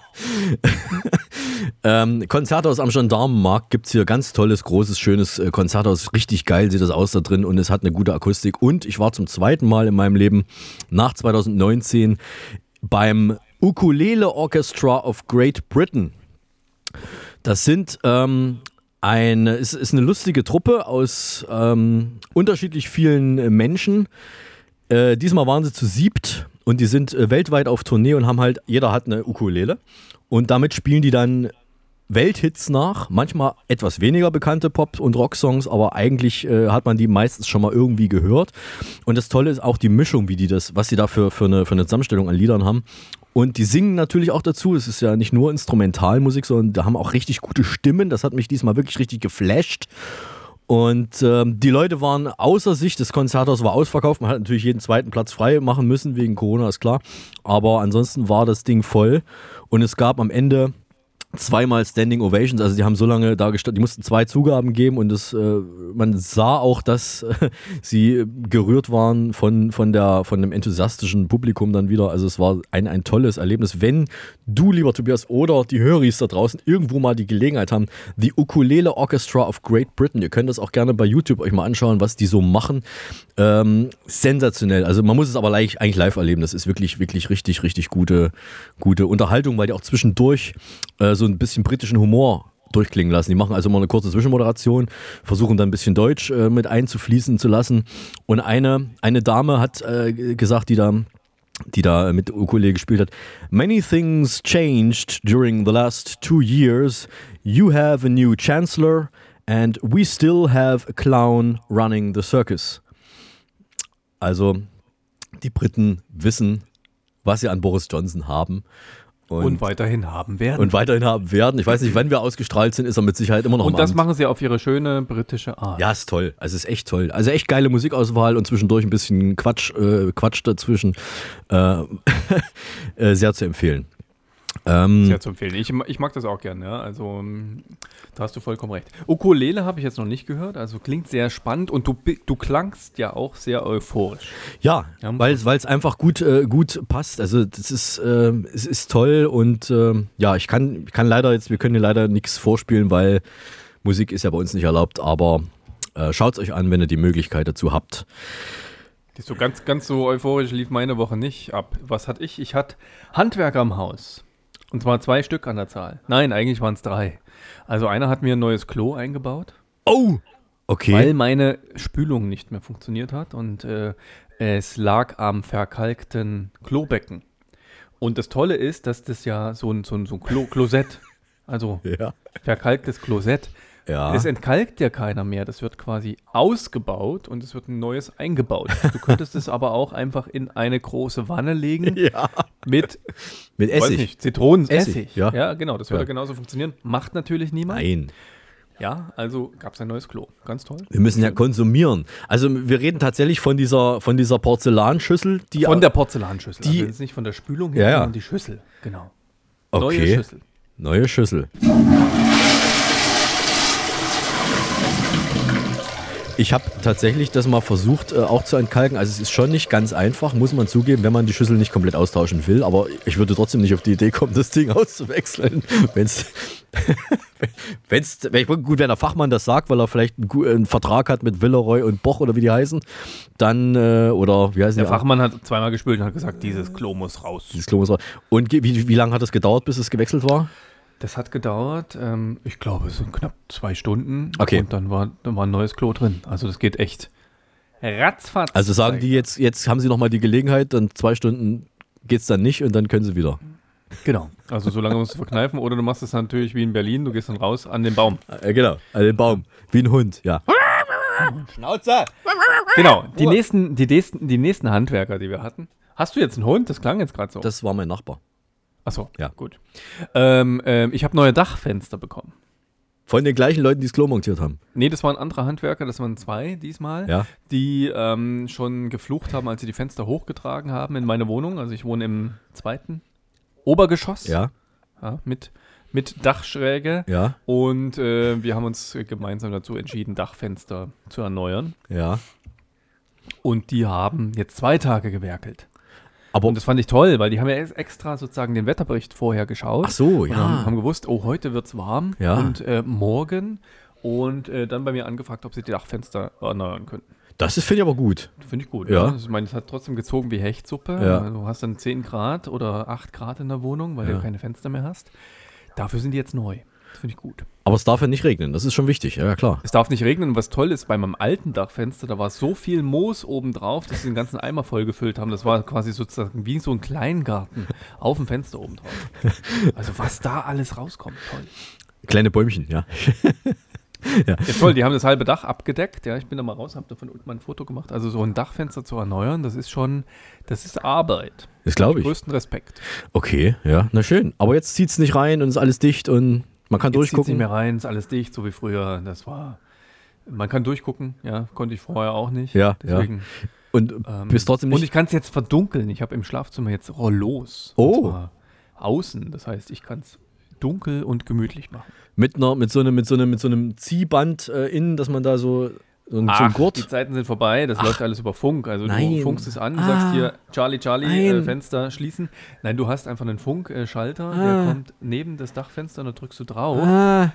ähm, Konzerthaus am Gendarmenmarkt gibt es hier ganz tolles, großes, schönes äh, Konzerthaus. Richtig geil sieht das aus da drin und es hat eine gute Akustik. Und ich war zum zweiten Mal in meinem Leben nach 2019 beim Ukulele Orchestra of Great Britain. Das sind ähm, eine, ist, ist eine lustige Truppe aus ähm, unterschiedlich vielen äh, Menschen. Äh, diesmal waren sie zu siebt und die sind äh, weltweit auf Tournee und haben halt, jeder hat eine Ukulele. Und damit spielen die dann Welthits nach, manchmal etwas weniger bekannte Pop- und Rocksongs, aber eigentlich äh, hat man die meistens schon mal irgendwie gehört. Und das Tolle ist auch die Mischung, wie die das, was sie da für, für, eine, für eine Zusammenstellung an Liedern haben. Und die singen natürlich auch dazu. Es ist ja nicht nur Instrumentalmusik, sondern da haben auch richtig gute Stimmen. Das hat mich diesmal wirklich richtig geflasht. Und ähm, die Leute waren außer sich, das Konzerthaus war ausverkauft. Man hat natürlich jeden zweiten Platz frei machen müssen, wegen Corona, ist klar. Aber ansonsten war das Ding voll. Und es gab am Ende zweimal Standing Ovations, also die haben so lange da gestanden, die mussten zwei Zugaben geben und das, äh, man sah auch, dass äh, sie gerührt waren von, von, der, von dem enthusiastischen Publikum dann wieder. Also es war ein, ein tolles Erlebnis. Wenn du, lieber Tobias, oder die Höris da draußen irgendwo mal die Gelegenheit haben, die Ukulele Orchestra of Great Britain, ihr könnt das auch gerne bei YouTube euch mal anschauen, was die so machen. Ähm, sensationell. Also man muss es aber leicht, eigentlich live erleben. Das ist wirklich, wirklich richtig, richtig gute, gute Unterhaltung, weil die auch zwischendurch äh, so ein bisschen britischen Humor durchklingen lassen. Die machen also mal eine kurze Zwischenmoderation, versuchen dann ein bisschen Deutsch äh, mit einzufließen zu lassen. Und eine, eine Dame hat äh, gesagt, die da die da mit Ukulele gespielt hat. Many things changed during the last two years. You have a new chancellor and we still have a clown running the circus. Also die Briten wissen, was sie an Boris Johnson haben. Und, und, weiterhin haben werden. Und weiterhin haben werden. Ich weiß nicht, wann wir ausgestrahlt sind, ist er mit Sicherheit immer noch Und das Amt. machen sie auf ihre schöne britische Art. Ja, ist toll. Also ist echt toll. Also echt geile Musikauswahl und zwischendurch ein bisschen Quatsch, äh, Quatsch dazwischen. Äh, äh, sehr zu empfehlen. Ähm, Sehr zu empfehlen. Ich, ich mag das auch gerne, ja. Also, da hast du vollkommen recht. Ukulele habe ich jetzt noch nicht gehört, also klingt sehr spannend und du, du klangst ja auch sehr euphorisch. Ja, ja weil es einfach gut, äh, gut passt. Also, das ist, äh, es ist toll und äh, ja, ich kann, ich kann leider jetzt, wir können hier leider nichts vorspielen, weil Musik ist ja bei uns nicht erlaubt, aber äh, schaut es euch an, wenn ihr die Möglichkeit dazu habt. So ganz, ganz so euphorisch lief meine Woche nicht ab. Was hatte ich? Ich hatte Handwerker am Haus. Und zwar zwei Stück an der Zahl. Nein, eigentlich waren es drei. Also einer hat mir ein neues Klo eingebaut. Oh! Okay. Weil meine Spülung nicht mehr funktioniert hat und äh, es lag am verkalkten Klobecken. Und das Tolle ist, dass das ja so ein, so ein, so ein Klo Klosett, also ja. verkalktes Klosett, ja. Es entkalkt ja keiner mehr. Das wird quasi ausgebaut und es wird ein neues eingebaut. Du könntest es aber auch einfach in eine große Wanne legen ja. mit, mit Essig. Nicht, Zitronenessig. Essig, ja. ja, genau. Das würde ja. genauso funktionieren. Macht natürlich niemand. Nein. Ja, also gab es ein neues Klo. Ganz toll. Wir müssen ja konsumieren. Also wir reden tatsächlich von dieser, von dieser Porzellanschüssel. Die von der Porzellanschüssel. Die, also nicht von der Spülung her, ja, sondern die Schüssel. Genau. Okay. Neue Schüssel. Neue Schüssel. Ich habe tatsächlich das mal versucht äh, auch zu entkalken. Also es ist schon nicht ganz einfach, muss man zugeben, wenn man die Schüssel nicht komplett austauschen will. Aber ich würde trotzdem nicht auf die Idee kommen, das Ding auszuwechseln, wenn es Wenn's, gut, wenn der Fachmann das sagt, weil er vielleicht einen, einen, Vertrag hat mit Villeroy und Boch oder wie die heißen, dann, äh, oder wie heißen Der die? Fachmann hat zweimal gespült und hat gesagt, dieses Klo muss raus. Dieses Klo muss raus. Und wie, wie lange hat es gedauert, bis es gewechselt war? Das hat gedauert, ähm, ich glaube, so knapp zwei Stunden. Okay. Und dann war, dann war ein neues Klo drin. Also das geht echt ratzfatz. Also sagen die jetzt, jetzt haben sie nochmal die Gelegenheit, dann zwei Stunden geht es dann nicht und dann können sie wieder. Genau. Also so lange musst du verkneifen oder du machst es natürlich wie in Berlin, du gehst dann raus an den Baum. Äh, genau, an den Baum. Wie ein Hund, ja. Schnauze! Genau, die nächsten, die, nächsten, die nächsten Handwerker, die wir hatten. Hast du jetzt einen Hund? Das klang jetzt gerade so. Das war mein Nachbar. Achso, ja. Gut. Ähm, ähm, ich habe neue Dachfenster bekommen. Von den gleichen Leuten, die das Klo montiert haben? Nee, das waren andere Handwerker, das waren zwei diesmal, ja. die ähm, schon geflucht haben, als sie die Fenster hochgetragen haben in meine Wohnung. Also ich wohne im zweiten Obergeschoss. Ja. ja mit, mit Dachschräge. Ja. Und äh, wir haben uns gemeinsam dazu entschieden, Dachfenster zu erneuern. Ja. Und die haben jetzt zwei Tage gewerkelt. Aber und das fand ich toll, weil die haben ja extra sozusagen den Wetterbericht vorher geschaut. Ach so, ja. Haben, haben, gewusst, oh, heute wird es warm ja. und äh, morgen. Und äh, dann bei mir angefragt, ob sie die Dachfenster erneuern könnten. Das finde ich aber gut. Finde ich gut. Ja. ja. Ich meine, es hat trotzdem gezogen wie Hechtsuppe. Ja. Du hast dann 10 Grad oder 8 Grad in der Wohnung, weil Ja. du keine Fenster mehr hast. Dafür sind die jetzt neu. Das finde ich gut. Aber es darf ja nicht regnen, das ist schon wichtig, ja klar. Es darf nicht regnen. Und was toll ist, bei meinem alten Dachfenster, da war so viel Moos oben drauf, dass sie den ganzen Eimer vollgefüllt haben. Das war quasi sozusagen wie so ein Kleingarten auf dem Fenster oben drauf. Also was da alles rauskommt, toll. Kleine Bäumchen, ja. Ja, toll, die haben das halbe Dach abgedeckt. Ja, ich bin da mal raus, habe davon unten mal ein Foto gemacht. Also so ein Dachfenster zu erneuern, das ist schon, das ist Arbeit. Das glaube ich. Größten Respekt. Okay, ja, na schön. Aber jetzt zieht es nicht rein und ist alles dicht und man kann Jetzt durchgucken. nicht mehr rein, ist alles dicht, so wie früher. Das war, Man kann durchgucken, ja, konnte ich vorher auch nicht. Ja, deswegen. ja. Und Ähm, bist trotzdem nicht. Und ich kann es jetzt verdunkeln. Ich habe im Schlafzimmer jetzt Rollos. Oh. Außen. Das heißt, ich kann es dunkel und gemütlich machen. mit, einer, mit, so einem, mit, so einem, mit so einem Ziehband äh, innen, dass man da so, so, ein- Ach, die Zeiten sind vorbei. Das Ach. läuft alles über Funk. Also Nein. du funkst es an, du Ah. sagst hier Charlie, Charlie, äh. Fenster schließen. Nein, du hast einfach einen Funkschalter, Ah. der kommt neben das Dachfenster und da drückst du drauf. Ah.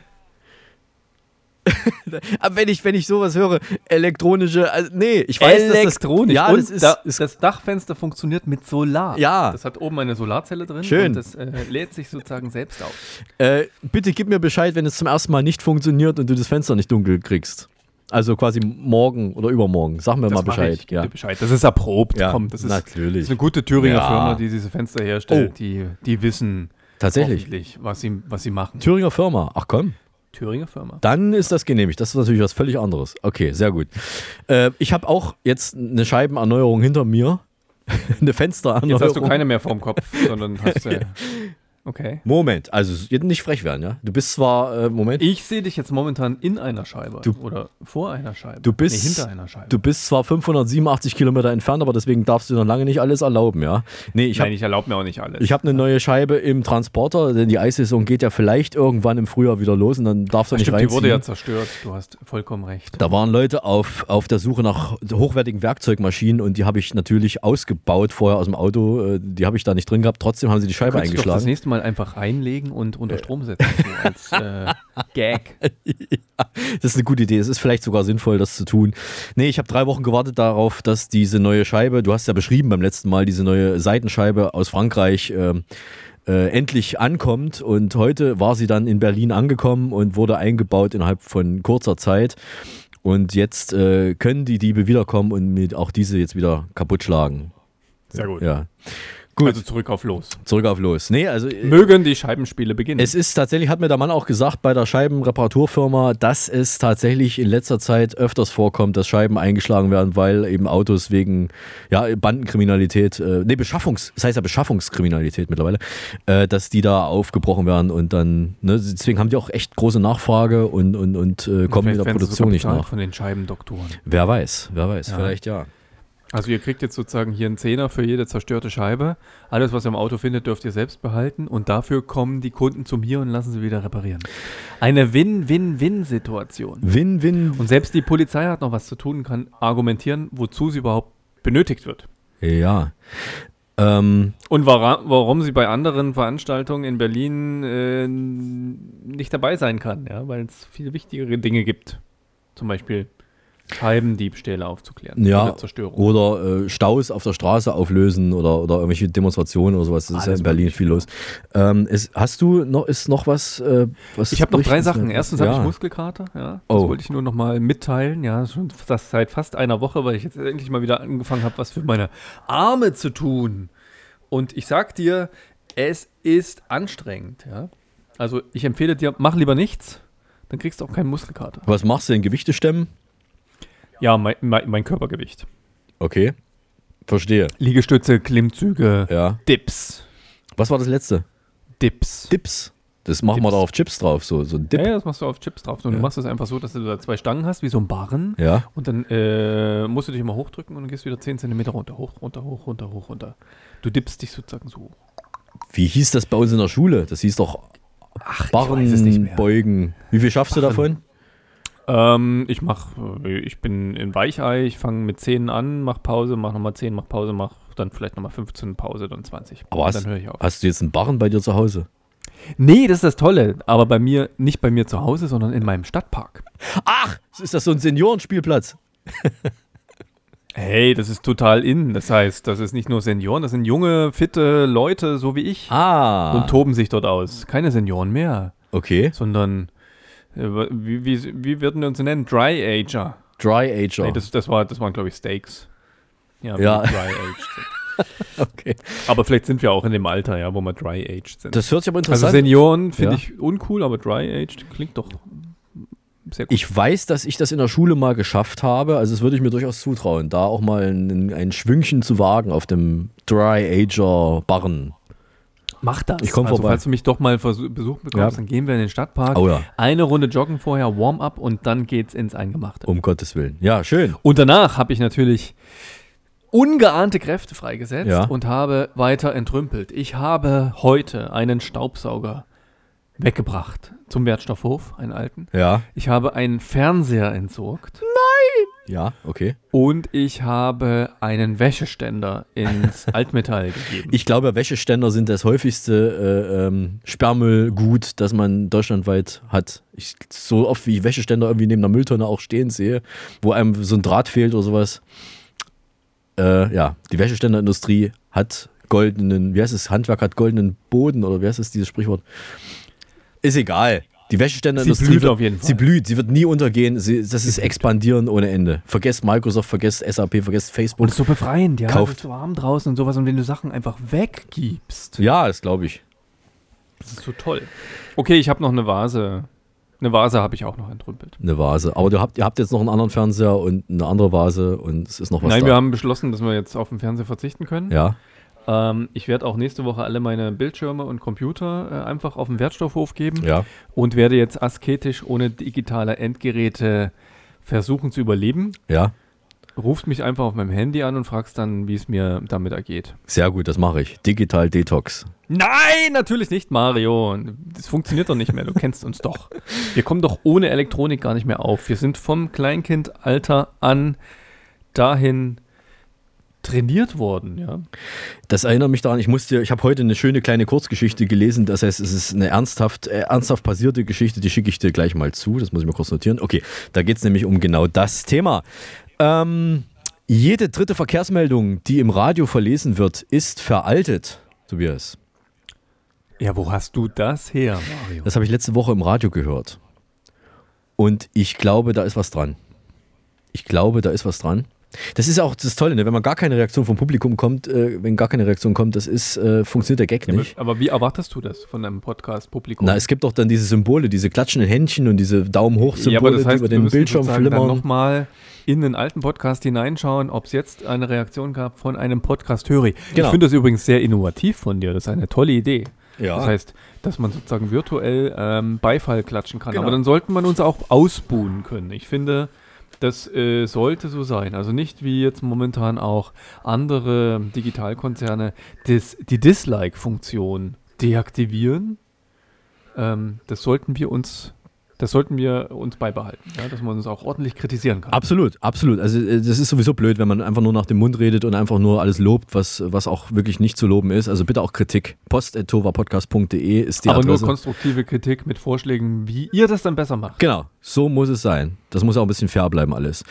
Aber wenn ich, wenn ich sowas höre, elektronische, also, nee, ich weiß, dass Elektronisch. das, ja, das ist, da, ist das Dachfenster funktioniert mit Solar. Ja. Das hat oben eine Solarzelle drin. Schön. Und das äh, lädt sich sozusagen selbst auf. Äh, bitte gib mir Bescheid, wenn es zum ersten Mal nicht funktioniert und du das Fenster nicht dunkel kriegst. Also quasi morgen oder übermorgen. Sag mir Das mal Bescheid. Ich, dir Bescheid. Das ist erprobt. Ja, Komm, das ist, natürlich. Das ist eine gute Thüringer Ja. Firma, die diese Fenster herstellt. Oh. Die, die wissen Tatsächlich. was sie, was sie machen. Thüringer Firma. Ach komm. Thüringer Firma. Dann ist das genehmigt. Das ist natürlich was völlig anderes. Okay, sehr gut. Äh, ich habe auch jetzt eine Scheibenerneuerung hinter mir. eine Fenstererneuerung. Jetzt hast du keine mehr vorm Kopf, sondern hast. Äh, okay. Moment, also jetzt nicht frech werden, ja? Du bist zwar, äh, Moment. Ich sehe dich jetzt momentan in einer Scheibe Du- oder vor einer Scheibe. Du bist, nee, hinter einer Scheibe. du bist zwar 587 Kilometer entfernt, aber deswegen darfst du noch lange nicht alles erlauben, ja? Nee, ich Nein, habe ich erlaube mir auch nicht alles. ich hab eine neue Scheibe im Transporter, denn die Eissaison geht ja vielleicht irgendwann im Frühjahr wieder los und dann darfst du Ach, nicht stimmt, reinziehen. die wurde ja zerstört. Du hast vollkommen recht. Da waren Leute auf, auf der Suche nach hochwertigen Werkzeugmaschinen und die habe ich natürlich ausgebaut vorher aus dem Auto. Äh, Die habe ich da nicht drin gehabt. Trotzdem haben sie die Scheibe doch das eingeschlagen. nächste Mal einfach reinlegen und unter Strom setzen. So als äh, Gag. Das ist eine gute Idee. Es ist vielleicht sogar sinnvoll, das zu tun. Nee, ich habe drei Wochen gewartet darauf, dass diese neue Scheibe, du hast ja beschrieben beim letzten Mal, diese neue Seitenscheibe aus Frankreich ähm, äh, endlich ankommt. Und heute war sie dann in Berlin angekommen und wurde eingebaut innerhalb von kurzer Zeit. Und jetzt äh, können die Diebe wiederkommen und mit auch diese jetzt wieder kaputt schlagen. Sehr gut. Ja. Gut. Also zurück auf los. Zurück auf los. Nee, also. äh, Mögen die Scheibenspiele beginnen. Es ist tatsächlich, hat mir der Mann auch gesagt bei der Scheibenreparaturfirma, dass es tatsächlich in letzter Zeit öfters vorkommt, dass Scheiben eingeschlagen werden, weil eben Autos wegen ja, Bandenkriminalität, äh, nee, Beschaffungs, das heißt ja Beschaffungskriminalität mittlerweile, äh, dass die da aufgebrochen werden und dann, ne, deswegen haben die auch echt große Nachfrage und, und, und äh, kommen Vielleicht mit der Produktion nicht nach. Von den Scheibendoktoren. Wer weiß, wer weiß, Ja. vielleicht ja. Also ihr kriegt jetzt sozusagen hier einen Zehner für jede zerstörte Scheibe. Alles, was ihr im Auto findet, dürft ihr selbst behalten. Und dafür kommen die Kunden zu mir und lassen sie wieder reparieren. Eine Win-Win-Win-Situation. Win-Win. Und selbst die Polizei hat noch was zu tun und kann argumentieren, wozu sie überhaupt benötigt wird. Ja. Ähm, Und warum sie bei anderen Veranstaltungen in Berlin äh, nicht dabei sein kann, ja, weil es viel wichtigere Dinge gibt. Zum Beispiel Scheibendiebstähle aufzuklären. Ja, Oder Zerstörung. oder äh, Staus auf der Straße auflösen oder, oder irgendwelche Demonstrationen oder sowas. Das ist ja Alles in Berlin viel los. Ähm, ist, hast du noch, ist noch was? Äh, was Ich habe noch drei? Sachen. Erstens ja. habe ich Muskelkater, ja. Das Oh. wollte ich nur noch mal mitteilen, ja, schon das seit fast einer Woche, weil ich jetzt endlich mal wieder angefangen habe, was für meine Arme zu tun. Und ich sag dir, es ist anstrengend, ja. Also ich empfehle dir, mach lieber nichts, dann kriegst du auch keinen Muskelkater. Was machst du denn? Gewichte stemmen? Ja, mein, mein, mein Körpergewicht. Okay. Verstehe. Liegestütze, Klimmzüge, Ja. Dips. Was war das letzte? Dips. Dips. Das machen wir Dips. da auf Chips drauf, so, so ein Dip. Ja, ja, das machst du auf Chips drauf. Und du machst es einfach so, dass du da zwei Stangen hast, wie so ein Barren. Ja. Und dann äh, musst du dich immer hochdrücken und dann gehst du wieder 10 cm runter. Hoch, runter, hoch, runter, hoch, runter. Du dippst dich sozusagen so. Wie hieß das bei uns in der Schule? Das hieß doch weiß es nicht mehr. Barren, Beugen. Wie viel schaffst du davon? Ähm, ich mach, ich bin in Weichei, ich fange mit 10 an, mach Pause, mach nochmal 10, mach Pause, mach dann vielleicht nochmal 15 Pause, dann 20. Aber hast, dann höre ich auf. hast du jetzt einen Barren bei dir zu Hause? Nee, das ist das Tolle. Aber bei mir, nicht bei mir zu Hause, sondern in meinem Stadtpark. Ach, ist das so ein Seniorenspielplatz? Hey, das ist total in. Das heißt, das ist nicht nur Senioren, das sind junge, fitte Leute, so wie ich. Ah. Und toben sich dort aus. Keine Senioren mehr. Okay. Sondern, wie, wie, wie würden wir uns nennen? Dry Ager. Dry Ager. Nee, das, das, war, das waren, glaube ich, Steaks. Ja, Ja. Dry Aged okay. Aber vielleicht sind wir auch in dem Alter, ja, wo wir Dry Aged sind. Das hört sich aber Also interessant Senioren finde Ja. ich uncool, aber Dry Aged klingt doch sehr gut. Ich weiß, dass ich das in der Schule mal geschafft habe. Also, das würde ich mir durchaus zutrauen, da auch mal ein, ein Schwüngchen zu wagen auf dem Dry Ager Barren. Mach das. Ich komme also, vorbei. Falls du mich doch mal besuchen bekommst, Ja. dann gehen wir in den Stadtpark. Oh ja. Eine Runde joggen vorher, Warm-up und dann geht's ins Eingemachte. Um Gottes Willen. Ja, schön. Und danach habe ich natürlich ungeahnte Kräfte freigesetzt Ja. und habe weiter entrümpelt. Ich habe heute einen Staubsauger weggebracht zum Wertstoffhof, einen alten. Ja. Ich habe einen Fernseher entsorgt. Ja, okay. Und ich habe einen Wäscheständer ins Altmetall gegeben. Ich glaube, Wäscheständer sind das häufigste äh, ähm, Sperrmüllgut, das man deutschlandweit hat. Ich, so oft wie ich Wäscheständer irgendwie neben der Mülltonne auch stehen sehe, wo einem so ein Draht fehlt oder sowas. Äh, ja, die Wäscheständerindustrie hat goldenen, wie heißt es, Handwerk hat goldenen Boden oder wie heißt es, dieses Sprichwort? Ist egal. Die Wäscheständerindustrie Sie blüht auf jeden Fall. Sie blüht, sie wird nie untergehen. Sie, das ist expandieren ohne Ende. Vergesst Microsoft, vergesst SAP, vergesst Facebook. Und es ist so befreiend, ja. Kauft. Es ist so warm draußen und sowas. Und wenn du Sachen einfach weggibst, Ja, das glaube ich. das ist so toll. Okay, ich habe noch eine Vase. Eine Vase habe ich auch noch entrümpelt. Eine Vase. Aber du habt, ihr habt jetzt noch einen anderen Fernseher und eine andere Vase und es ist noch was Nein, da. wir haben beschlossen, dass wir jetzt auf den Fernseher verzichten können. Ja. Ähm, ich werde auch nächste Woche alle meine Bildschirme und Computer äh, einfach auf den Wertstoffhof geben. Ja. Und werde jetzt asketisch ohne digitale Endgeräte versuchen zu überleben. Ja. Ruft mich einfach auf meinem Handy an und fragst dann, wie es mir damit ergeht. Sehr gut, das mache ich. Digital Detox. Nein, natürlich nicht, Mario. Das funktioniert doch nicht mehr. Du kennst uns doch. Wir kommen doch ohne Elektronik gar nicht mehr auf. Wir sind vom Kleinkindalter an dahin trainiert worden, ja. Das erinnert mich daran, ich musste, ich habe heute eine schöne kleine Kurzgeschichte gelesen. Das heißt, es ist eine ernsthaft, äh, ernsthaft passierte Geschichte, die schicke ich dir gleich mal zu. Das muss ich mir kurz notieren. Okay, da geht es nämlich um genau das Thema. Ähm, jede dritte Verkehrsmeldung, die im Radio verlesen wird, ist veraltet, Tobias. Ja, wo hast du das her, Mario? Das habe ich letzte Woche im Radio gehört. Und ich glaube, da ist was dran. Ich glaube, da ist was dran. Das ist auch das Tolle, ne? wenn man gar keine Reaktion vom Publikum kommt, äh, wenn gar keine Reaktion kommt, das ist, äh, funktioniert der Gag nicht. Aber wie erwartest du das von einem Podcast-Publikum? Na, es gibt doch dann diese Symbole, diese klatschenden Händchen und diese Daumen hoch ja, aber das heißt, die über den Bildschirm flimmern. nochmal in den alten Podcast hineinschauen, ob es jetzt eine Reaktion gab von einem Podcast-Hörer. Ich Genau. finde das übrigens sehr innovativ von dir. Das ist eine tolle Idee. Ja. Das heißt, dass man sozusagen virtuell ähm, Beifall klatschen kann. Genau. Aber dann sollte man uns auch ausbuhen können. Ich finde, das äh, sollte so sein. Also nicht wie jetzt momentan auch andere Digitalkonzerne das, die Dislike-Funktion deaktivieren. Ähm, das sollten wir uns, das sollten wir uns beibehalten, ja, dass man uns auch ordentlich kritisieren kann. Absolut, absolut. Also äh, das ist sowieso blöd, wenn man einfach nur nach dem Mund redet und einfach nur alles lobt, was, was auch wirklich nicht zu loben ist. Also bitte auch Kritik. post.tovapodcast.de ist die Aber nur Adresse. konstruktive Kritik mit Vorschlägen, wie ihr das dann besser macht. Genau, so muss es sein. Das muss auch ein bisschen fair bleiben alles.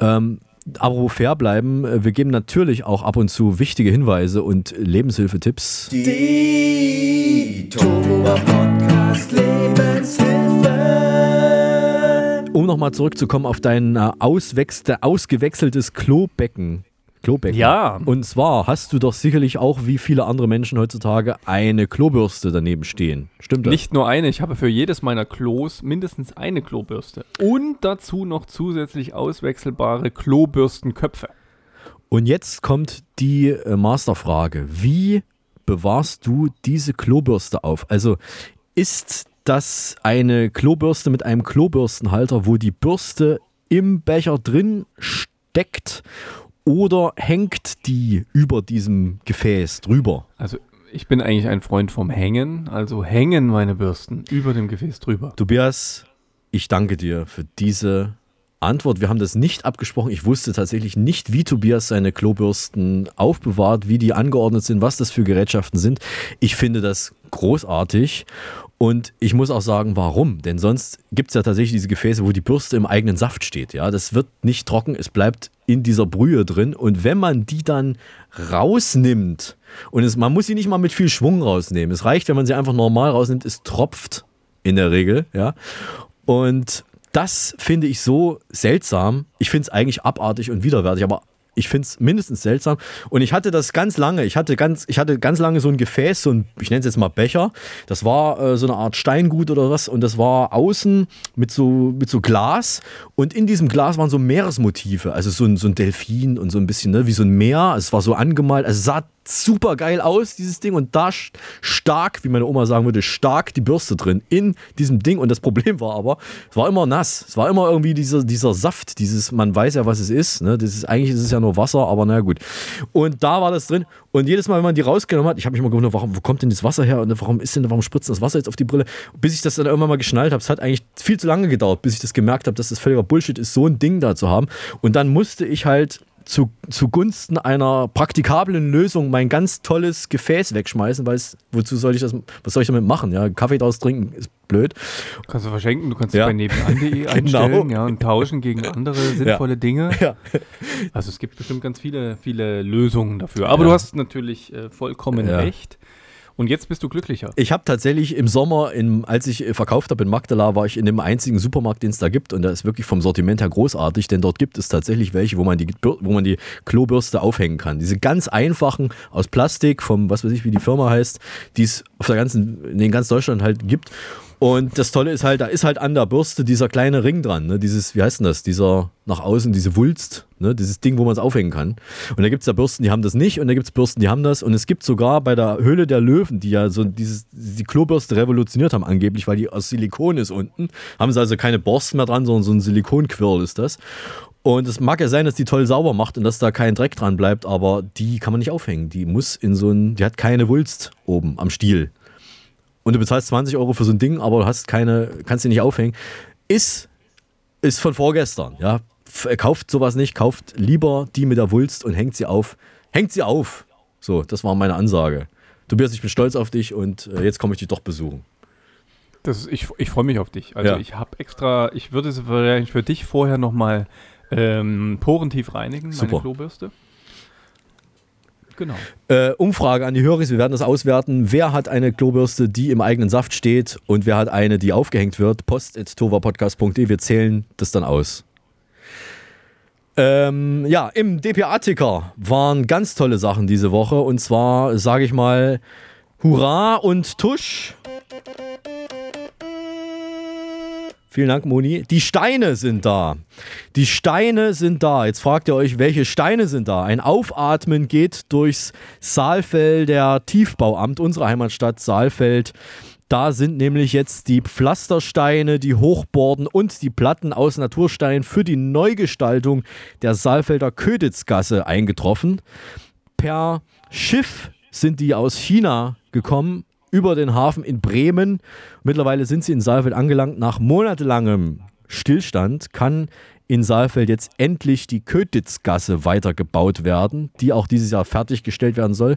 Ähm, aber wo fair bleiben, äh, wir geben natürlich auch ab und zu wichtige Hinweise und Lebenshilfetipps. Die Tohuwa Podcast Lebenshilfe. Um nochmal zurückzukommen auf dein äh, ausgewechseltes Klobecken. Klobecken. Ja. Und zwar hast du doch sicherlich auch, wie viele andere Menschen heutzutage, eine Klobürste daneben stehen. Stimmt das? Nicht nur eine, ich habe für jedes meiner Klos mindestens eine Klobürste. Und dazu noch zusätzlich auswechselbare Klobürstenköpfe. Und jetzt kommt die äh, Masterfrage. Wie bewahrst du diese Klobürste auf? Also ist das eine Klobürste mit einem Klobürstenhalter, wo die Bürste im Becher drin steckt oder hängt die über diesem Gefäß drüber? Also ich bin eigentlich ein Freund vom Hängen, also hängen meine Bürsten über dem Gefäß drüber. Tobias, ich danke dir für diese Antwort. Wir haben das nicht abgesprochen. Ich wusste tatsächlich nicht, wie Tobias seine Klobürsten aufbewahrt, wie die angeordnet sind, was das für Gerätschaften sind. Ich finde das großartig und ich muss auch sagen, warum. Denn sonst gibt es ja tatsächlich diese Gefäße, wo die Bürste im eigenen Saft steht. Ja, das wird nicht trocken, es bleibt in dieser Brühe drin. Und wenn man die dann rausnimmt, und es, man muss sie nicht mal mit viel Schwung rausnehmen. Es reicht, wenn man sie einfach normal rausnimmt, es tropft in der Regel, ja. Und das finde ich so seltsam. Ich finde es eigentlich abartig und widerwärtig, aber ich finde es mindestens seltsam. Und ich hatte das ganz lange. Ich hatte ganz, ich hatte ganz lange so ein Gefäß, so ein, ich nenne es jetzt mal Becher. Das war äh, so eine Art Steingut oder was. Und das war außen mit so, mit so Glas. Und in diesem Glas waren so Meeresmotive. Also so ein, so ein Delfin und so ein bisschen, ne, wie so ein Meer. Es war so angemalt. Also es sah super geil aus, dieses Ding. Und da stark, wie meine Oma sagen würde, stark die Bürste drin in diesem Ding. Und das Problem war aber, es war immer nass. Es war immer irgendwie dieser, dieser Saft, dieses, man weiß ja, was es ist. Ne? Das ist eigentlich ist es ja nur Wasser, aber naja, gut. Und da war das drin. Und jedes Mal, wenn man die rausgenommen hat, ich habe mich immer gewundert, warum, wo kommt denn das Wasser her? Und warum ist denn, warum spritzt das Wasser jetzt auf die Brille? Bis ich das dann irgendwann mal geschnallt habe. Es hat eigentlich viel zu lange gedauert, bis ich das gemerkt habe, dass das völliger Bullshit ist, so ein Ding da zu haben. Und dann musste ich halt zu, zugunsten einer praktikablen Lösung mein ganz tolles Gefäß wegschmeißen, weil es, wozu soll ich das, was soll ich damit machen? Ja, Kaffee draus trinken ist blöd. Kannst du verschenken, du kannst ja. es bei nebenan.de einstellen genau. ja, und tauschen gegen andere sinnvolle ja. Dinge. Ja. Also es gibt bestimmt ganz viele, viele Lösungen dafür. Aber du hast natürlich äh, vollkommen recht. Und jetzt bist du glücklicher. Ich habe tatsächlich im Sommer, im, als ich äh, verkauft habe in Magdala, war ich in dem einzigen Supermarkt, den es da gibt. Und der ist wirklich vom Sortiment her großartig, denn dort gibt es tatsächlich welche, wo man die, wo man die Klobürste aufhängen kann. Diese ganz einfachen aus Plastik, vom, was weiß ich, wie die Firma heißt, die es auf der ganzen, in ganz Deutschland halt gibt. Und das Tolle ist halt, da ist halt an der Bürste dieser kleine Ring dran, ne? dieses, wie heißt denn das, dieser nach außen, diese Wulst, ne? dieses Ding, wo man es aufhängen kann. Und da gibt es ja Bürsten, die haben das nicht und da gibt es Bürsten, die haben das. Und es gibt sogar bei der Höhle der Löwen, die ja so dieses, die Klobürste revolutioniert haben angeblich, weil die aus Silikon ist unten, haben sie also keine Borsten mehr dran, sondern so ein Silikonquirl ist das. Und es mag ja sein, dass die toll sauber macht und dass da kein Dreck dran bleibt, aber die kann man nicht aufhängen. Die muss in so ein, die hat keine Wulst oben am Stiel und du bezahlst 20 Euro für so ein Ding, aber du hast keine, kannst sie nicht aufhängen, ist, ist von vorgestern. Ja? Kauft sowas nicht, kauft lieber die mit der Wulst und hängt sie auf. Hängt sie auf. So, das war meine Ansage. Tobias, ich bin stolz auf dich und äh, jetzt komme ich dich doch besuchen. Das, ich ich freue mich auf dich. Also ja. ich habe extra, ich würde es für, für dich vorher nochmal ähm, porentief reinigen, Super. meine Klobürste. Genau. Äh, Umfrage an die Hörer, wir werden das auswerten. Wer hat eine Klobürste, die im eigenen Saft steht und wer hat eine, die aufgehängt wird? post.tovapodcast.de. Wir zählen das dann aus. Ähm, ja, im DPA-Ticker waren ganz tolle Sachen diese Woche. Und zwar, sage ich mal, Hurra und Tusch. Vielen Dank, Moni. Die Steine sind da. Die Steine sind da. Jetzt fragt ihr euch, welche Steine sind da? Ein Aufatmen geht durchs Saalfeld der Tiefbauamt, unsere Heimatstadt Saalfeld. Da sind nämlich jetzt die Pflastersteine, die Hochborden und die Platten aus Naturstein für die Neugestaltung der Saalfelder Köditzgasse eingetroffen. Per Schiff sind die aus China gekommen über den Hafen in Bremen. Mittlerweile sind sie in Saalfeld angelangt. Nach monatelangem Stillstand kann in Saalfeld jetzt endlich die Kötitzgasse weitergebaut werden, die auch dieses Jahr fertiggestellt werden soll.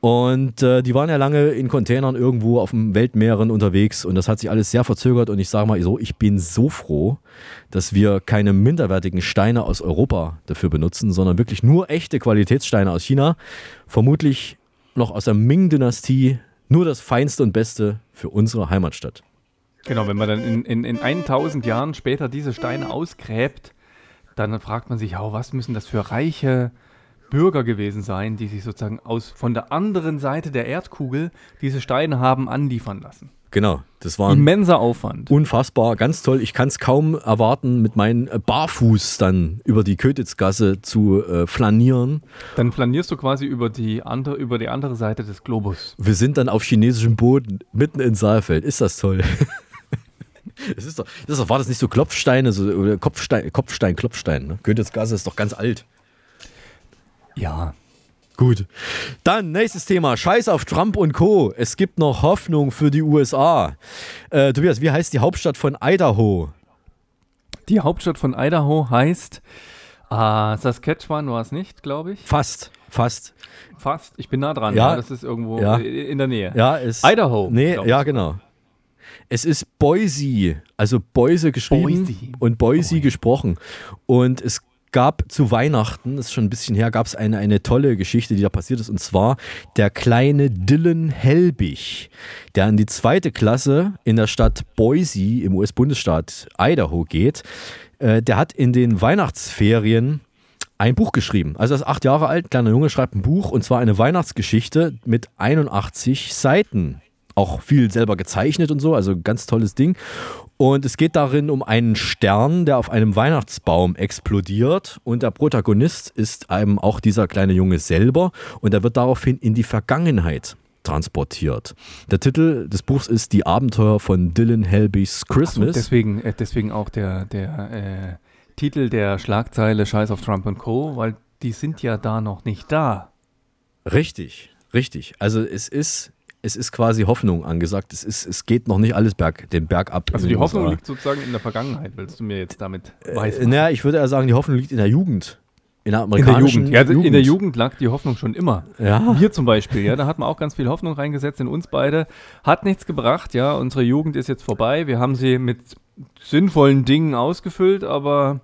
Und äh, die waren ja lange in Containern irgendwo auf dem Weltmeeren unterwegs und das hat sich alles sehr verzögert. Und ich sage mal so, ich bin so froh, dass wir keine minderwertigen Steine aus Europa dafür benutzen, sondern wirklich nur echte Qualitätssteine aus China. Vermutlich noch aus der Ming-Dynastie nur das Feinste und Beste für unsere Heimatstadt. Genau, wenn man dann in, in, in 1000 Jahren später diese Steine ausgräbt, dann fragt man sich, oh, was müssen das für reiche Bürger gewesen sein, die sich sozusagen aus, von der anderen Seite der Erdkugel diese Steine haben anliefern lassen. Genau, das war immenser Aufwand. Unfassbar, ganz toll. Ich kann es kaum erwarten, mit meinen äh, Barfuß dann über die Kötitzgasse zu äh, flanieren. Dann flanierst du quasi über die, andere, über die andere Seite des Globus. Wir sind dann auf chinesischem Boden, mitten in Saalfeld. Ist das toll? das ist doch, das doch, war das nicht so Klopfsteine, so, oder Kopfstein, Kopfstein, Klopfstein. Ne? Kötitzgasse ist doch ganz alt. Ja, Gut. Dann nächstes Thema. Scheiß auf Trump und Co. Es gibt noch Hoffnung für die USA. Äh, Tobias, wie heißt die Hauptstadt von Idaho? Die Hauptstadt von Idaho heißt äh, Saskatchewan war es nicht, glaube ich. Fast, fast. Fast. Ich bin nah dran. Ja, ja das ist irgendwo ja. in der Nähe. Ja, ist. Idaho. Nee, ja, genau. Es ist Boise, also Boise geschrieben Boise. und Boise, Boise gesprochen. Und es gab zu Weihnachten, das ist schon ein bisschen her, gab es eine, eine tolle Geschichte, die da passiert ist. Und zwar der kleine Dylan Helbig, der in die zweite Klasse in der Stadt Boise im US-Bundesstaat Idaho geht. Äh, der hat in den Weihnachtsferien ein Buch geschrieben. Also er ist acht Jahre alt, kleiner Junge, schreibt ein Buch und zwar eine Weihnachtsgeschichte mit 81 Seiten. Auch viel selber gezeichnet und so, also ganz tolles Ding. Und es geht darin um einen Stern, der auf einem Weihnachtsbaum explodiert. Und der Protagonist ist einem auch dieser kleine Junge selber. Und er wird daraufhin in die Vergangenheit transportiert. Der Titel des Buchs ist Die Abenteuer von Dylan Helbys Christmas. So, deswegen, äh, deswegen auch der, der äh, Titel der Schlagzeile Scheiß auf Trump und Co., weil die sind ja da noch nicht da. Richtig, richtig. Also es ist, es ist quasi Hoffnung angesagt. Es, ist, es geht noch nicht alles berg, den Berg ab. Also die Hoffnung liegt sozusagen in der Vergangenheit, willst du mir jetzt damit weisen? Äh, naja, ich würde eher sagen, die Hoffnung liegt in der Jugend. In der In der amerikanischen Jugend. Ja, also in der Jugend lag die Hoffnung schon immer. Ja. Wir zum Beispiel, ja, da hat man auch ganz viel Hoffnung reingesetzt in uns beide. Hat nichts gebracht, ja. Unsere Jugend ist jetzt vorbei. Wir haben sie mit sinnvollen Dingen ausgefüllt, aber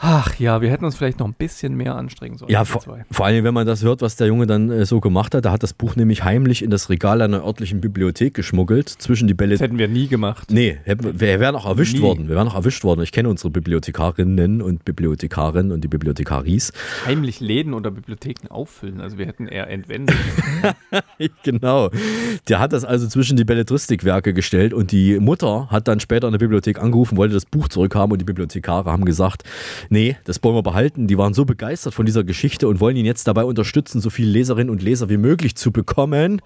ach ja, wir hätten uns vielleicht noch ein bisschen mehr anstrengen sollen. Ja, vor, vor allem, wenn man das hört, was der Junge dann äh, so gemacht hat. Da hat das Buch nämlich heimlich in das Regal einer örtlichen Bibliothek geschmuggelt, zwischen die Bälle. Das hätten wir nie gemacht. Nee, hätten- wir wären auch erwischt Nie. worden. Wir wären auch erwischt worden. Ich kenne unsere Bibliothekarinnen und Bibliothekarinnen und die Bibliothekaris. Heimlich Läden oder Bibliotheken auffüllen. Also wir hätten eher entwendet. genau. Der hat das also zwischen die Belletristikwerke gestellt und die Mutter hat dann später in der Bibliothek angerufen, wollte das Buch zurückhaben und die Bibliothekare haben gesagt, nee, das wollen wir behalten. Die waren so begeistert von dieser Geschichte und wollen ihn jetzt dabei unterstützen, so viele Leserinnen und Leser wie möglich zu bekommen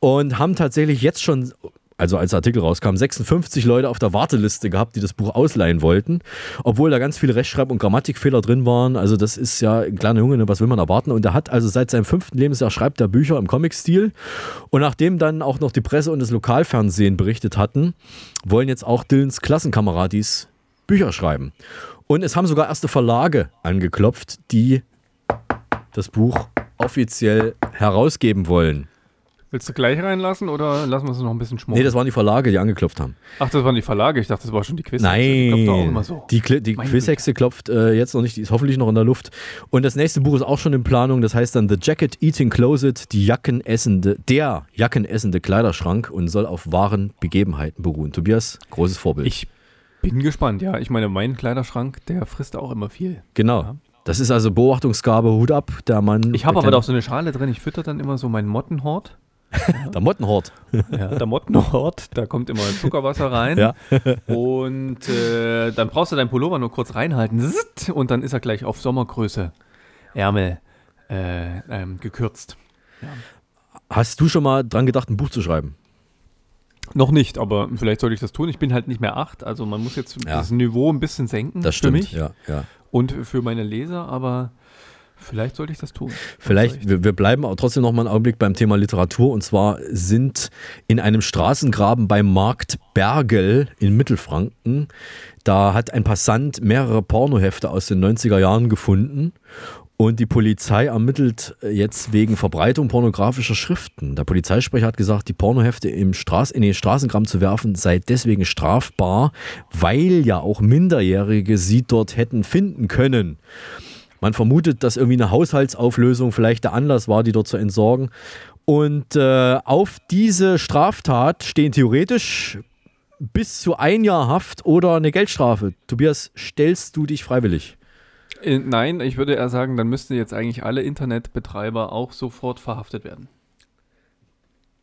und haben tatsächlich jetzt schon also als der Artikel rauskam, 56 Leute auf der Warteliste gehabt, die das Buch ausleihen wollten, obwohl da ganz viele Rechtschreib- und Grammatikfehler drin waren. Also das ist ja ein kleiner Junge, ne, was will man erwarten? Und er hat also seit seinem fünften Lebensjahr schreibt er Bücher im Comic-Stil. Und nachdem dann auch noch die Presse und das Lokalfernsehen berichtet hatten, wollen jetzt auch Dylans Klassenkameradis Bücher schreiben. Und es haben sogar erste Verlage angeklopft, die das Buch offiziell herausgeben wollen. Willst du gleich reinlassen oder lassen wir es noch ein bisschen schmoren? Nee, das waren die Verlage, die angeklopft haben. Ach, das waren die Verlage. Ich dachte, das war schon die Quiz. Die klopft doch auch Nein, immer so. die, Kli- die Quizhexe klopft äh, jetzt noch nicht, die ist hoffentlich noch in der Luft. Und das nächste Buch ist auch schon in Planung, das heißt dann The Jacket Eating Closet, die Jackenessende, der Jackenessende Kleiderschrank und soll auf wahren Begebenheiten beruhen. Tobias, großes Vorbild. Ich bin gespannt, ja. Ich meine, mein Kleiderschrank, der frisst auch immer viel. genau. Das ist also Beobachtungsgabe, Hut ab, der Mann. Ich habe aber doch so eine Schale drin. Ich fütter dann immer so meinen Mottenhort. Der Mottenhort. Ja, der Mottenhort, da kommt immer Zuckerwasser rein. Ja. Und äh, dann brauchst du deinen Pullover nur kurz reinhalten. Und dann ist er gleich auf Sommergröße. Ärmel äh, ähm, gekürzt. Hast du schon mal dran gedacht, ein Buch zu schreiben? Noch nicht, aber vielleicht sollte ich das tun. Ich bin halt nicht mehr acht, also man muss jetzt Ja. das Niveau ein bisschen senken Das für stimmt, mich ja, ja. und für meine Leser, aber vielleicht sollte ich das tun. Vielleicht, wir, wir bleiben aber trotzdem noch mal einen Augenblick beim Thema Literatur. Und zwar sind in einem Straßengraben bei Markt Bergel in Mittelfranken, da hat ein Passant mehrere Pornohefte aus den 90er Jahren gefunden. Und die Polizei ermittelt jetzt wegen Verbreitung pornografischer Schriften. Der Polizeisprecher hat gesagt, die Pornohefte im Straß, in den Straßengraben zu werfen sei deswegen strafbar, weil ja auch Minderjährige sie dort hätten finden können. Man vermutet, dass irgendwie eine Haushaltsauflösung vielleicht der Anlass war, die dort zu entsorgen. Und äh, auf diese Straftat stehen theoretisch bis zu ein Jahr Haft oder eine Geldstrafe. Tobias, stellst du dich freiwillig? Äh, nein, ich würde eher sagen, dann müssten jetzt eigentlich alle Internetbetreiber auch sofort verhaftet werden.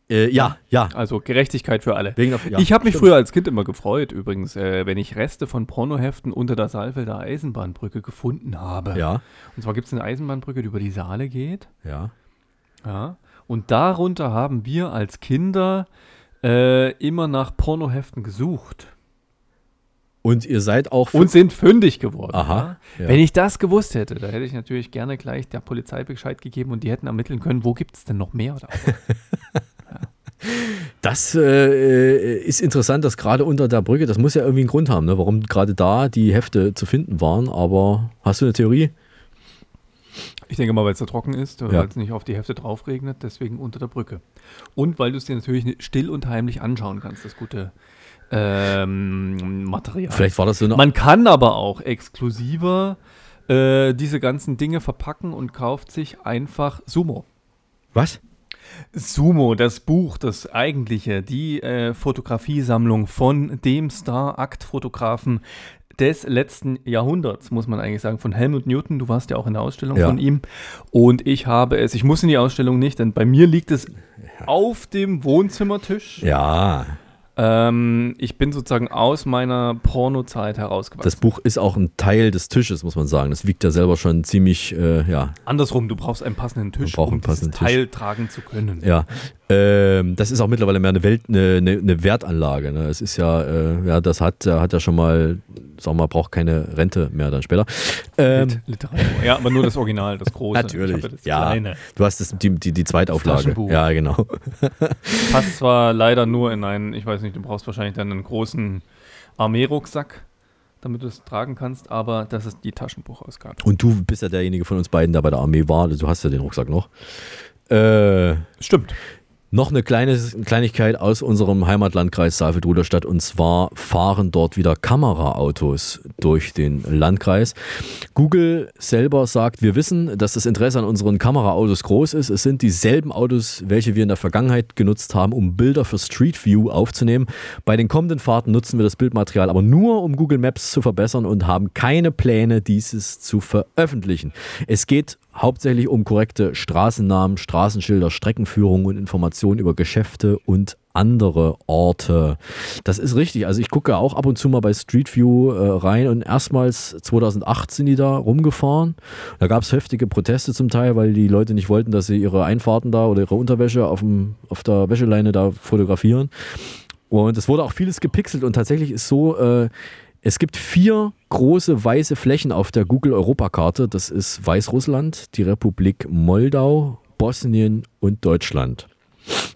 Äh, ja, ja. Also Gerechtigkeit für alle. Der- ja, ich habe mich stimmt. früher als Kind immer gefreut, übrigens, äh, wenn ich Reste von Pornoheften unter der Saalfelder Eisenbahnbrücke gefunden habe. Ja. Und zwar gibt es eine Eisenbahnbrücke, die über die Saale geht. Ja. Ja. Und darunter haben wir als Kinder äh, immer nach Pornoheften gesucht. Und ihr seid auch. Und sind fündig geworden. Aha, Ja? Wenn ich das gewusst hätte, da hätte ich natürlich gerne gleich der Polizei Bescheid gegeben und die hätten ermitteln können, wo gibt es denn noch mehr davon. Das äh, ist interessant, dass gerade unter der Brücke, das muss ja irgendwie einen Grund haben, ne, warum gerade da die Hefte zu finden waren. Aber hast du eine Theorie? Ich denke mal, weil es da trocken ist, Ja. weil es nicht auf die Hefte drauf regnet, deswegen unter der Brücke. Und weil du es dir natürlich still und heimlich anschauen kannst, das gute ähm, Material. Vielleicht war das so eine- Man kann aber auch exklusiver äh, diese ganzen Dinge verpacken und kauft sich einfach Sumo. Was? Sumo, das Buch, das eigentliche, die äh, Fotografiesammlung von dem Star-Akt-Fotografen des letzten Jahrhunderts, muss man eigentlich sagen, von Helmut Newton. Du warst ja auch in der Ausstellung Ja. von ihm. Und ich habe es, ich muss in die Ausstellung nicht, denn bei mir liegt es auf dem Wohnzimmertisch. Ja, Ähm, ich bin sozusagen aus meiner Pornozeit herausgewachsen. das Buch ist auch ein Teil des Tisches, muss man sagen. Das wiegt ja selber schon ziemlich, äh, ja, Andersrum, du brauchst einen passenden Tisch, einen um dieses passenden. Teil tragen zu können. Ja, ähm, das ist auch mittlerweile mehr eine Welt, eine, eine, Wertanlage. Ne? Es ist ja, äh, ja, das hat, hat ja schon mal, sagen wir mal, braucht keine Rente mehr dann später. Ähm, Lit- Literatur. Ja, aber nur das Original, das große. natürlich, das ja. kleine. Du hast das, die, die, die Zweitauflage. Taschenbuch. Ja, genau. Passt zwar leider nur in einen, ich weiß nicht, du brauchst wahrscheinlich dann einen großen Armeerucksack, damit du es tragen kannst, aber das ist die Taschenbuchausgabe. Und du bist ja derjenige von uns beiden, der bei der Armee war. Du hast ja den Rucksack noch. Äh, Stimmt. Noch eine kleine Kleinigkeit aus unserem Heimatlandkreis Saalfeld-Rudolstadt und zwar fahren dort wieder Kameraautos durch den Landkreis. Google selber sagt, wir wissen, dass das Interesse an unseren Kameraautos groß ist. Es sind dieselben Autos, welche wir in der Vergangenheit genutzt haben, um Bilder für Street View aufzunehmen. Bei den kommenden Fahrten nutzen wir das Bildmaterial aber nur, um Google Maps zu verbessern und haben keine Pläne, dieses zu veröffentlichen. Es geht hauptsächlich um korrekte Straßennamen, Straßenschilder, Streckenführung und Informationen über Geschäfte und andere Orte. Das ist richtig. Also ich gucke auch ab und zu mal bei Street View äh, rein und erstmals 2008 sind die da rumgefahren. Da gab es heftige Proteste zum Teil, weil die Leute nicht wollten, dass sie ihre Einfahrten da oder ihre Unterwäsche auf, dem, auf der Wäscheleine da fotografieren. Und es wurde auch vieles gepixelt und tatsächlich ist so, äh, es gibt vier große weiße Flächen auf der Google Europakarte. Das ist Weißrussland, die Republik Moldau, Bosnien und Deutschland.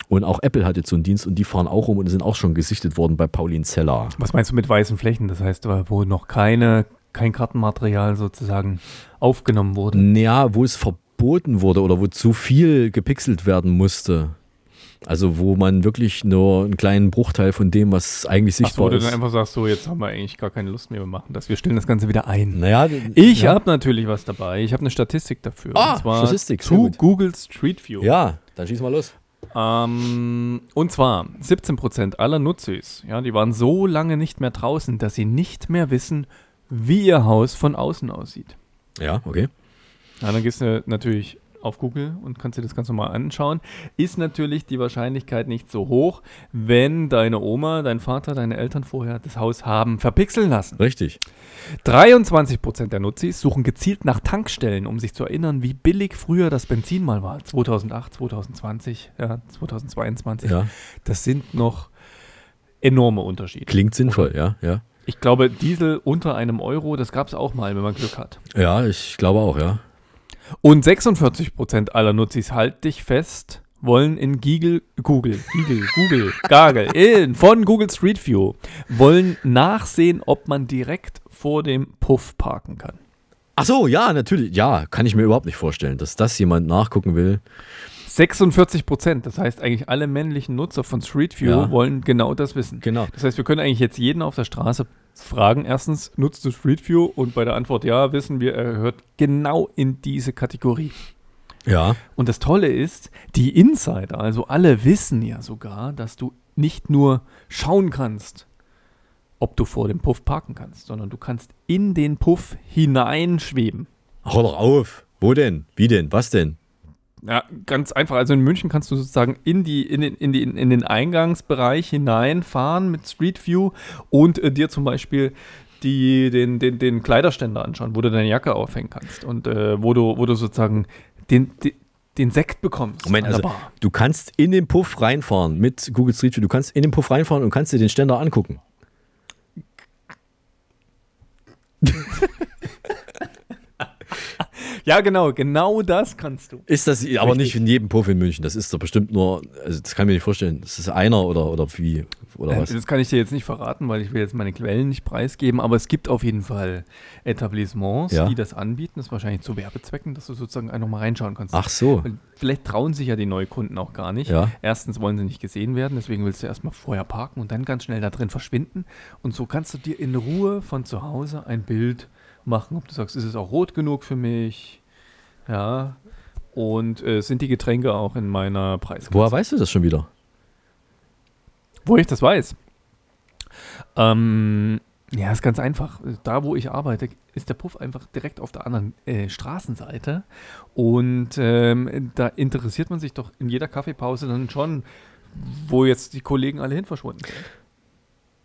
Und auch Apple hat jetzt so einen Dienst und die fahren auch rum und sind auch schon gesichtet worden bei Pauline Zeller. Was meinst du mit weißen Flächen? Das heißt, wo noch keine, kein Kartenmaterial sozusagen aufgenommen wurde. Ja, wo es verboten wurde oder wo zu viel gepixelt werden musste. Also wo man wirklich nur einen kleinen Bruchteil von dem, was eigentlich Ach so, wo sichtbar du ist. dann einfach sagst, so, jetzt haben wir eigentlich gar keine Lust mehr, wir machen das. Wir stellen das Ganze wieder ein. Naja, Ich ja. habe natürlich was dabei. Ich habe eine Statistik dafür. Ah, und zwar Statistik, zu. Google Street View. Ja, dann schieß mal los. Ähm, und zwar 17% aller Nutzis, ja, die waren so lange nicht mehr draußen, dass sie nicht mehr wissen, wie ihr Haus von außen aussieht. Ja, okay. Ja, dann gehst du natürlich auf Google und kannst dir das Ganze mal anschauen. Ist natürlich die Wahrscheinlichkeit nicht so hoch, wenn deine Oma, dein Vater, deine Eltern vorher das Haus haben verpixeln lassen. Richtig. 23% der Nutzis suchen gezielt nach Tankstellen, um sich zu erinnern, wie billig früher das Benzin mal war. 2008, 2020, ja, 2022. Ja. Das sind noch enorme Unterschiede. Klingt sinnvoll, ja, ja. Ich glaube, Diesel unter einem Euro, das gab es auch mal, wenn man Glück hat. Ja, ich glaube auch, ja. Und 46% aller Nutzis, halt dich fest, wollen in Google, Google, Google, Google, Gagel, in, von Google Street View, wollen nachsehen, ob man direkt vor dem Puff parken kann. Ach so, ja, natürlich. Ja, kann ich mir überhaupt nicht vorstellen, dass das jemand nachgucken will. 46 Prozent, das heißt eigentlich alle männlichen Nutzer von Street View Ja. wollen genau das wissen. Genau. Das heißt, wir können eigentlich jetzt jeden auf der Straße fragen, erstens, nutzt du Street View? Und bei der Antwort ja, wissen wir, er gehört genau in diese Kategorie. Ja. Und das Tolle ist, die Insider, also alle wissen ja sogar, dass du nicht nur schauen kannst, ob du vor dem Puff parken kannst, sondern du kannst in den Puff hineinschweben. Hau doch auf. Wo denn? Wie denn? Was denn? Ja, ganz einfach. Also in München kannst du sozusagen in, die, in, den, in, die, in den Eingangsbereich hineinfahren mit Street View und äh, dir zum Beispiel die, den, den, den Kleiderständer anschauen, wo du deine Jacke aufhängen kannst und äh, wo, du, wo du sozusagen den, den, den Sekt bekommst. Moment, also Bar. du kannst in den Puff reinfahren mit Google Street View. Du kannst in den Puff reinfahren und kannst dir den Ständer angucken. Ja, genau, genau das kannst du. Ist das aber nicht in jedem Puff in München. Das ist doch bestimmt nur, also das kann ich mir nicht vorstellen. Das ist einer oder, oder wie, oder Äh, was? Das kann ich dir jetzt nicht verraten, weil ich will jetzt meine Quellen nicht preisgeben, aber es gibt auf jeden Fall Etablissements, Ja. die das anbieten. Das ist wahrscheinlich zu Werbezwecken, dass du sozusagen einfach mal reinschauen kannst. Ach so. Vielleicht trauen sich ja die Neukunden auch gar nicht. Ja. Erstens wollen sie nicht gesehen werden, deswegen willst du erstmal vorher parken und dann ganz schnell da drin verschwinden. Und so kannst du dir in Ruhe von zu Hause ein Bild machen, ob du sagst, ist es auch rot genug für mich? Ja. Und äh, sind die Getränke auch in meiner Preisklasse? Woher weißt du das schon wieder? Wo ich das weiß. Ähm, Ja, ist ganz einfach. Da, wo ich arbeite, ist der Puff einfach direkt auf der anderen äh, Straßenseite. Und ähm, da interessiert man sich doch in jeder Kaffeepause dann schon, wo jetzt die Kollegen alle hin verschwunden sind.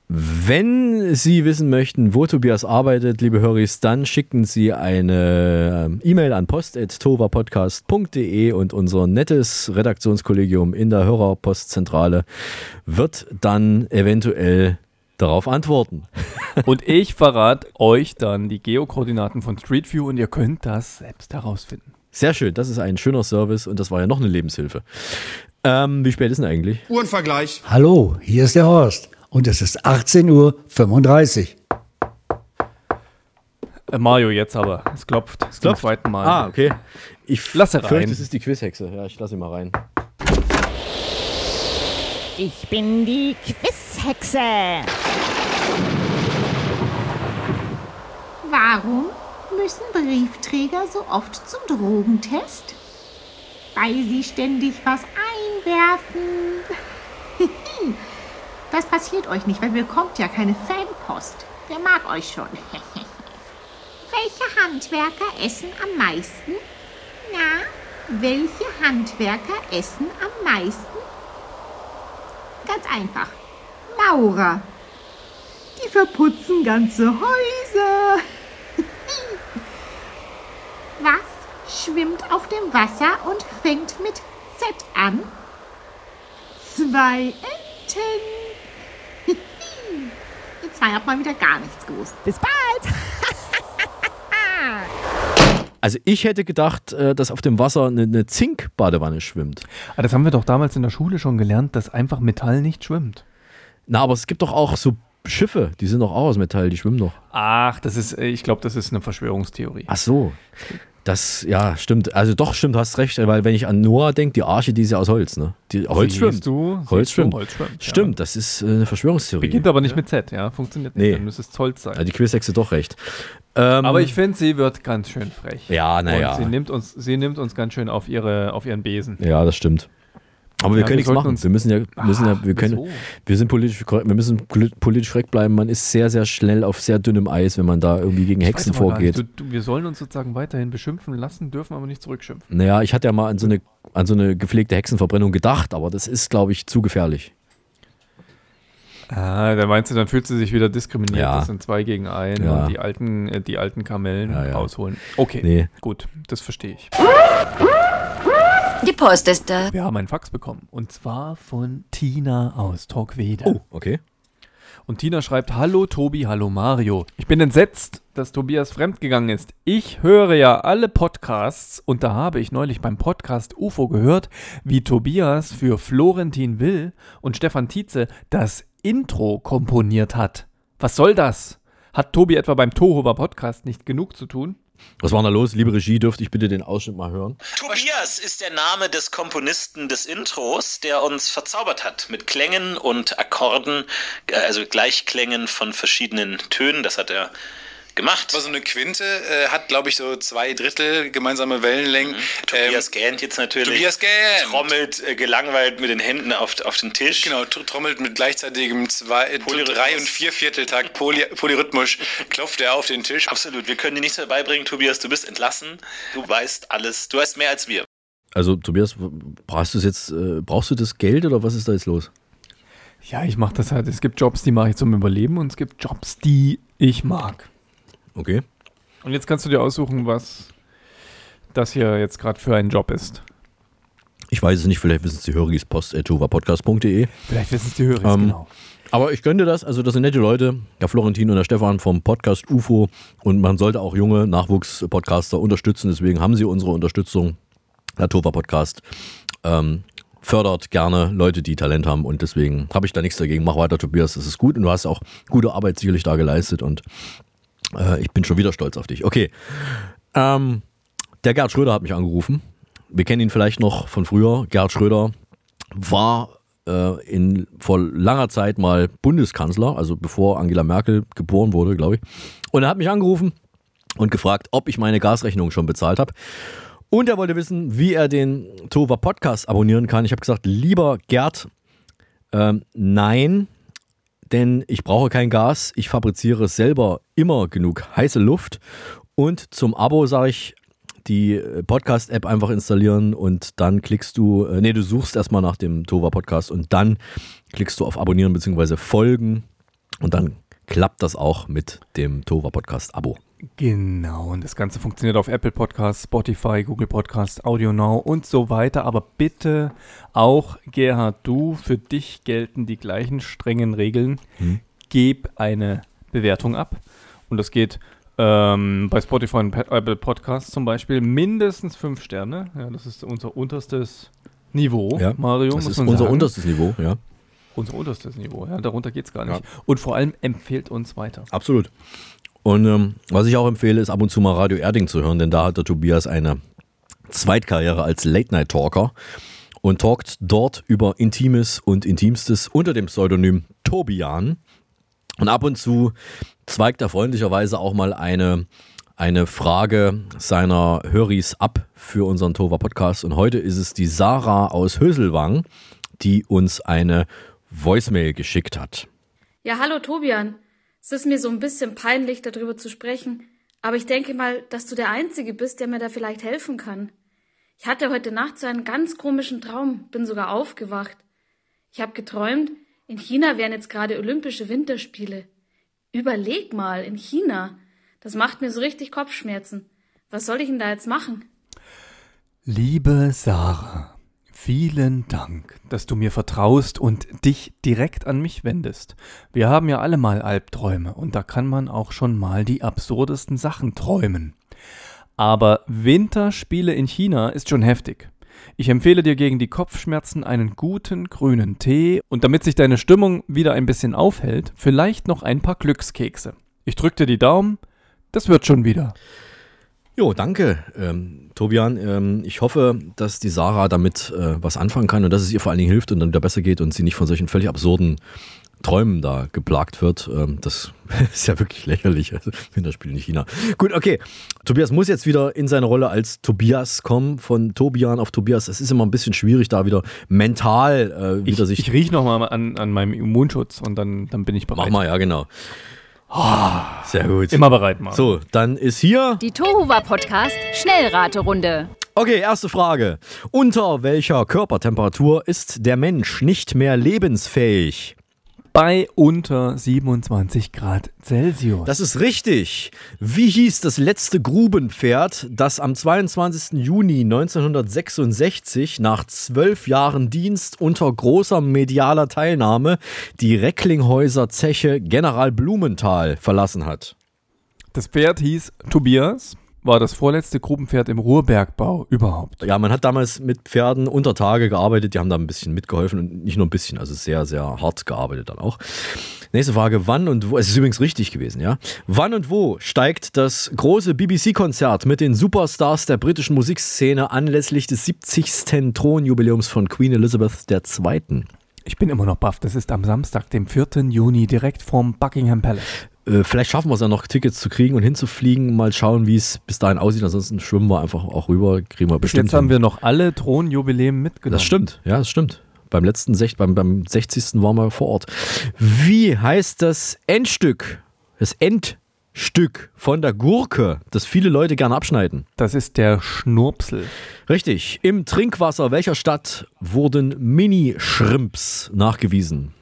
Wenn Sie wissen möchten, wo Tobias arbeitet, liebe Höris, dann schicken Sie eine ähm, E-Mail an post.tovapodcast.de und unser nettes Redaktionskollegium in der Hörerpostzentrale wird dann eventuell darauf antworten. Und ich verrate euch dann die Geokoordinaten von Street View und ihr könnt das selbst herausfinden. Sehr schön, das ist ein schöner Service und das war ja noch eine Lebenshilfe. Ähm, wie spät ist denn eigentlich? Uhrenvergleich. Hallo, hier ist der Horst und es ist 18.35 Uhr. Äh, Mario, jetzt aber. Es klopft. Es klopft? Zum zweiten Mal. Ah, okay. Ich lasse rein. fürchte, es ist die Quizhexe. Ja, ich lasse sie mal rein. Ich bin die Quizhexe. Warum müssen Briefträger so oft zum Drogentest? Weil sie ständig was einwerfen. Das passiert euch nicht, weil bekommt ja keine Fanpost. Wer mag euch schon? Welche Handwerker essen am meisten? Na, welche Handwerker essen am meisten? Ganz einfach. Maurer. Die verputzen ganze Häuser. Was schwimmt auf dem Wasser und fängt mit Z an? Zwei Enten. Ihr zwei habt mal wieder gar nichts gewusst. Bis bald. Also ich hätte gedacht, äh, dass auf dem Wasser eine, Zinkbadewanne schwimmt. Aber das haben wir doch damals in der Schule schon gelernt, dass einfach Metall nicht schwimmt. Na, aber es gibt doch auch so Schiffe, die sind doch auch aus Metall, die schwimmen doch. Ach, das ist, äh, ich glaube, das ist eine Verschwörungstheorie. Ach so. Das, ja, stimmt. Also doch, stimmt, hast recht, weil wenn ich an Noah denke, die Arche, die ist ja aus Holz, ne? Die, Holz Siehst schwimmt. du, Holz siehst du, schwimmt. Holz schwimmt, ja. Stimmt, das ist äh, eine Verschwörungstheorie. Beginnt aber nicht mit Z, ja? Funktioniert nicht. Nee. Dann müsste es Zoll sein. Ja, die Quizhexe doch recht. Ähm, aber ich finde, sie wird ganz schön frech. Ja, na Und ja. Sie nimmt, uns, sie nimmt uns ganz schön auf, ihre, auf ihren Besen. Ja, das stimmt. Aber wir Ja, können wir nichts machen. wir müssen ja, müssen ja, wir können, wieso? wir sind politisch, korrekt- wir müssen poli- politisch korrekt bleiben. Man ist sehr, sehr schnell auf sehr dünnem Eis, wenn man da irgendwie gegen Ich Hexen vorgeht. Du, du, wir sollen uns sozusagen weiterhin beschimpfen lassen, dürfen aber nicht zurückschimpfen. Naja, ich hatte ja mal an so eine, an so eine gepflegte Hexenverbrennung gedacht, aber das ist, glaube ich, zu gefährlich. Ah, da meinst du, dann fühlt sie sich wieder diskriminiert. Ja. Das sind zwei gegen einen Ja. und die alten, äh, die alten Kamellen ja. rausholen. Okay, Nee. gut, das verstehe ich. Die Post ist da. Wir haben einen Fax bekommen und zwar von Tina aus Torquede. Oh, okay. Und Tina schreibt: Hallo Tobi, hallo Mario. Ich bin entsetzt, dass Tobias fremdgegangen ist. Ich höre ja alle Podcasts und da habe ich neulich beim Podcast UFO gehört, wie Tobias für Florentin Will und Stefan Tietze das Intro komponiert hat. Was soll das? Hat Tobi etwa beim Tohuwa Podcast nicht genug zu tun? Was war da los? Liebe Regie, dürfte ich bitte den Ausschnitt mal hören? Tobias ist der Name des Komponisten des Intros, der uns verzaubert hat mit Klängen und Akkorden, äh, also Gleichklängen von verschiedenen Tönen. Das hat er gemacht. Aber so eine Quinte äh, hat, glaube ich, so zwei Drittel gemeinsame Wellenlängen. Tobias gähnt jetzt natürlich. Tobias gähnt. Trommelt äh, gelangweilt mit den Händen auf, auf den Tisch. Genau, tr- trommelt mit gleichzeitigem zwei, äh, drei- und viervierteltakt poly, polyrhythmisch, klopft er auf den Tisch. Absolut, wir können dir nichts mehr beibringen, Tobias. Du bist entlassen. Du weißt alles. Du weißt mehr als wir. Also, Tobias, brauchst du jetzt, äh, brauchst du das Geld oder was ist da jetzt los? Ja, ich mache das halt. Es gibt Jobs, die mache ich zum Überleben und es gibt Jobs, die ich mag. Okay. Und jetzt kannst du dir aussuchen, was das hier jetzt gerade für ein Job ist. Ich weiß es nicht, vielleicht wissen es die Hörigis post.tovapodcast.de. Vielleicht wissen es die Hörer, Ähm, genau. Aber ich gönne dir das, also das sind nette Leute, der Florentin und der Stefan vom Podcast UFO und man sollte auch junge Nachwuchspodcaster unterstützen, deswegen haben sie unsere Unterstützung. Der Tova Podcast ähm, fördert gerne Leute, die Talent haben und deswegen habe ich da nichts dagegen. Mach weiter, Tobias, das ist gut und du hast auch gute Arbeit sicherlich da geleistet und äh, ich bin schon wieder stolz auf dich. Okay, ähm, der Gerd Schröder hat mich angerufen. Wir kennen ihn vielleicht noch von früher. Gerd Schröder war äh, in, vor langer Zeit mal Bundeskanzler, also bevor Angela Merkel geboren wurde, glaube ich. Und er hat mich angerufen und gefragt, ob ich meine Gasrechnung schon bezahlt habe. Und er wollte wissen, wie er den Tova Podcast abonnieren kann. Ich habe gesagt, lieber Gerd, ähm, nein, denn ich brauche kein Gas. Ich fabriziere selber immer genug heiße Luft. Und zum Abo sage ich, die Podcast-App einfach installieren und dann klickst du, äh, nee, du suchst erstmal nach dem Tova Podcast und dann klickst du auf Abonnieren bzw. Folgen und dann klappt das auch mit dem Tova Podcast Abo. Genau, und das Ganze funktioniert auf Apple Podcasts, Spotify, Google Podcasts, Audio Now und so weiter. Aber bitte auch, Gerhard, du, für dich gelten die gleichen strengen Regeln. Hm. Gib eine Bewertung ab. Und das geht ähm, bei Spotify und Apple Podcasts zum Beispiel mindestens fünf Sterne. Ja, das ist unser unterstes Niveau, Ja, Mario. das ist unser sagen. unterstes Niveau, ja. Unser unterstes Niveau, ja. Darunter geht es gar nicht. Ja. Und vor allem empfehlt uns weiter. Absolut. Und ähm, was ich auch empfehle, ist ab und zu mal Radio Erding zu hören, denn da hat der Tobias eine Zweitkarriere als Late-Night-Talker und talkt dort über Intimes und Intimstes unter dem Pseudonym Tobian. Und ab und zu zweigt er freundlicherweise auch mal eine, eine Frage seiner Höris ab für unseren Tova Podcast. Und heute ist es die Sarah aus Höselwang, die uns eine Voicemail geschickt hat. Ja, hallo Tobian. Es ist mir so ein bisschen peinlich, darüber zu sprechen, aber ich denke mal, dass du der Einzige bist, der mir da vielleicht helfen kann. Ich hatte heute Nacht so einen ganz komischen Traum, bin sogar aufgewacht. Ich habe geträumt, in China wären jetzt gerade Olympische Winterspiele. Überleg mal, in China. Das macht mir so richtig Kopfschmerzen. Was soll ich denn da jetzt machen? Liebe Sarah, vielen Dank, dass du mir vertraust und dich direkt an mich wendest. Wir haben ja alle mal Albträume und da kann man auch schon mal die absurdesten Sachen träumen. Aber Winterspiele in China ist schon heftig. Ich empfehle dir gegen die Kopfschmerzen einen guten grünen Tee und damit sich deine Stimmung wieder ein bisschen aufhält, vielleicht noch ein paar Glückskekse. Ich drück dir die Daumen, das wird schon wieder. Jo, danke, ähm, Tobian. Ähm, ich hoffe, dass die Sarah damit äh, was anfangen kann und dass es ihr vor allen Dingen hilft und dann wieder besser geht und sie nicht von solchen völlig absurden Träumen da geplagt wird. Ähm, das ist ja wirklich lächerlich. Also, Winterspiel in China. Gut, okay. Tobias muss jetzt wieder in seine Rolle als Tobias kommen, von Tobian auf Tobias. Es ist immer ein bisschen schwierig, da wieder mental äh, wieder Ich, sich. ich riech noch mal an, an meinem Immunschutz und dann, dann bin ich bereit. Mach mal, ja, genau. Sehr gut. Immer bereit, Mann. So, dann ist hier. Die Tohuwa Podcast Schnellraterunde. Okay, erste Frage. Unter welcher Körpertemperatur ist der Mensch nicht mehr lebensfähig? Bei unter 27 Grad Celsius. Das ist richtig. Wie hieß das letzte Grubenpferd, das am 22. Juni 1966 nach zwölf Jahren Dienst unter großer medialer Teilnahme die Recklinghäuser Zeche General Blumenthal verlassen hat? Das Pferd hieß Tobias, war das vorletzte Grubenpferd im Ruhrbergbau überhaupt. Ja, man hat damals mit Pferden unter Tage gearbeitet, die haben da ein bisschen mitgeholfen und nicht nur ein bisschen, also sehr, sehr hart gearbeitet dann auch. Nächste Frage, wann und wo, es ist übrigens richtig gewesen, ja. Wann und wo steigt das große BBC-Konzert mit den Superstars der britischen Musikszene anlässlich des 70. Thronjubiläums von Queen Elizabeth II.? Ich bin immer noch baff. Das ist am Samstag, dem 4. Juni, direkt vorm Buckingham Palace. Äh, vielleicht schaffen wir es ja noch, Tickets zu kriegen und hinzufliegen. Mal schauen, wie es bis dahin aussieht. Ansonsten schwimmen wir einfach auch rüber, kriegen wir Bis bestimmt. jetzt haben hin. wir noch alle Thronjubiläen mitgenommen. Das stimmt, ja, das stimmt. Beim letzten, Sech beim, beim 60. waren wir vor Ort. Wie heißt das Endstück, das Endstück von der Gurke, das viele Leute gerne abschneiden? Das ist der Schnurpsel. Richtig. Im Trinkwasser welcher Stadt wurden Mini-Shrimps nachgewiesen?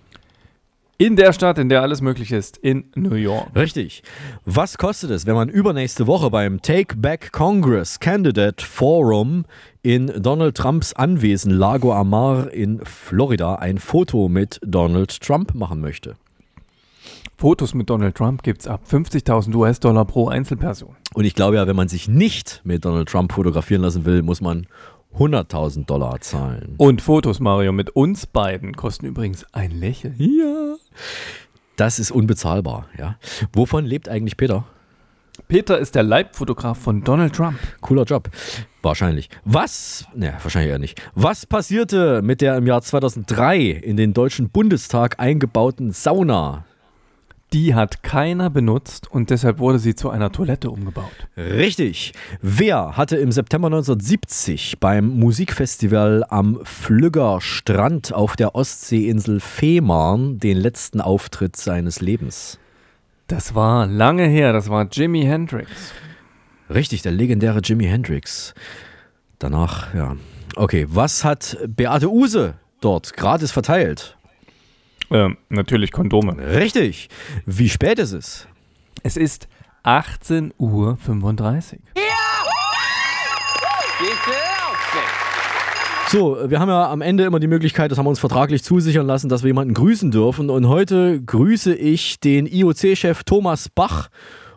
In der Stadt, in der alles möglich ist, in New York. Richtig. Was kostet es, wenn man übernächste Woche beim Take Back Congress Candidate Forum in Donald Trumps Anwesen Lago Amar in Florida ein Foto mit Donald Trump machen möchte? Fotos mit Donald Trump gibt es ab 50.000 US-Dollar pro Einzelperson. Und ich glaube ja, wenn man sich nicht mit Donald Trump fotografieren lassen will, muss man 100.000 Dollar zahlen. Und Fotos, Mario, mit uns beiden kosten übrigens ein Lächeln. Ja. Das ist unbezahlbar, ja. Wovon lebt eigentlich Peter? Peter ist der Leibfotograf von Donald Trump. Cooler Job. Wahrscheinlich. Was, ne, wahrscheinlich eher nicht. Was passierte mit der im Jahr 2003 in den Deutschen Bundestag eingebauten Sauna? Die hat keiner benutzt und deshalb wurde sie zu einer Toilette umgebaut. Richtig. Wer hatte im September 1970 beim Musikfestival am Flügger Strand auf der Ostseeinsel Fehmarn den letzten Auftritt seines Lebens? Das war lange her, das war Jimi Hendrix. Richtig, der legendäre Jimi Hendrix. Danach, ja. Okay, was hat Beate Use dort gratis verteilt? Ähm, natürlich Kondome. Richtig. Wie spät ist es? Es ist 18.35 Uhr. So, wir haben ja am Ende immer die Möglichkeit, das haben wir uns vertraglich zusichern lassen, dass wir jemanden grüßen dürfen. Und heute grüße ich den IOC-Chef Thomas Bach.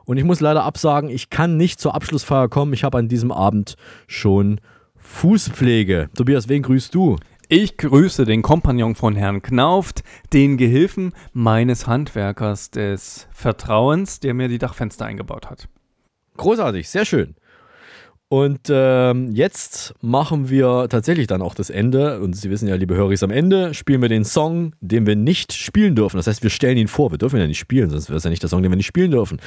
Und ich muss leider absagen, ich kann nicht zur Abschlussfeier kommen. Ich habe an diesem Abend schon Fußpflege. Tobias, wen grüßt du? Ich grüße den Kompagnon von Herrn Knauft, den Gehilfen meines Handwerkers des Vertrauens, der mir die Dachfenster eingebaut hat. Großartig, sehr schön. Und ähm, jetzt machen wir tatsächlich dann auch das Ende. Und Sie wissen ja, liebe Hörer, am Ende spielen wir den Song, den wir nicht spielen dürfen. Das heißt, wir stellen ihn vor. Wir dürfen ihn ja nicht spielen, sonst wäre es ja nicht der Song, den wir nicht spielen dürfen.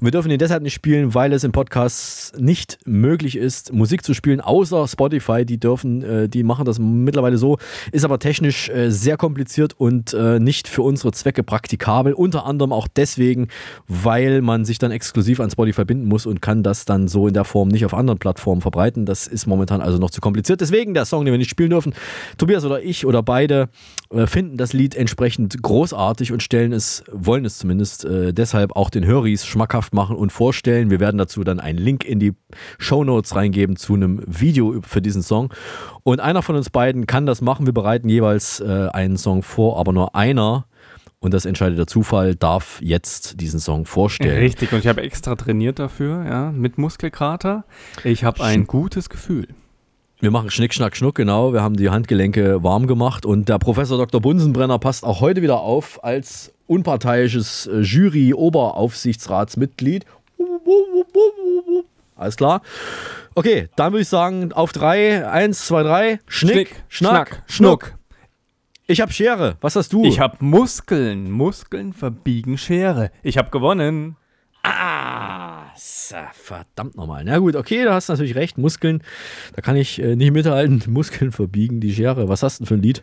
Und wir dürfen ihn deshalb nicht spielen, weil es im Podcast nicht möglich ist, Musik zu spielen, außer Spotify. Die dürfen, äh, die machen das mittlerweile so, ist aber technisch äh, sehr kompliziert und äh, nicht für unsere Zwecke praktikabel. Unter anderem auch deswegen, weil man sich dann exklusiv an Spotify binden muss und kann das dann so in der Form nicht auf anderen Plattformen verbreiten. Das ist momentan also noch zu kompliziert. Deswegen der Song, den wir nicht spielen dürfen. Tobias oder ich oder beide äh, finden das Lied entsprechend großartig und stellen es, wollen es zumindest äh, deshalb auch den Höris schmackhaft machen und vorstellen. Wir werden dazu dann einen Link in die Show Notes reingeben zu einem Video für diesen Song. Und einer von uns beiden kann das machen. Wir bereiten jeweils äh, einen Song vor, aber nur einer und das entscheidet der Zufall, darf jetzt diesen Song vorstellen. Richtig, und ich habe extra trainiert dafür, ja, mit Muskelkater. Ich habe ein gutes Gefühl. Wir machen Schnick, Schnack, Schnuck, genau. Wir haben die Handgelenke warm gemacht und der Professor Dr. Bunsenbrenner passt auch heute wieder auf als unparteiisches äh, Jury-Oberaufsichtsratsmitglied. Alles klar? Okay, dann würde ich sagen, auf drei, eins, zwei, drei, Schnick, Schnick Schnack, Schnack, Schnuck. Schnuck. Ich habe Schere. Was hast du? Ich habe Muskeln. Muskeln verbiegen Schere. Ich habe gewonnen. Ah, verdammt nochmal. Na gut, okay, da hast du natürlich recht. Muskeln, da kann ich äh, nicht mithalten. Muskeln verbiegen die Schere. Was hast du denn für ein Lied?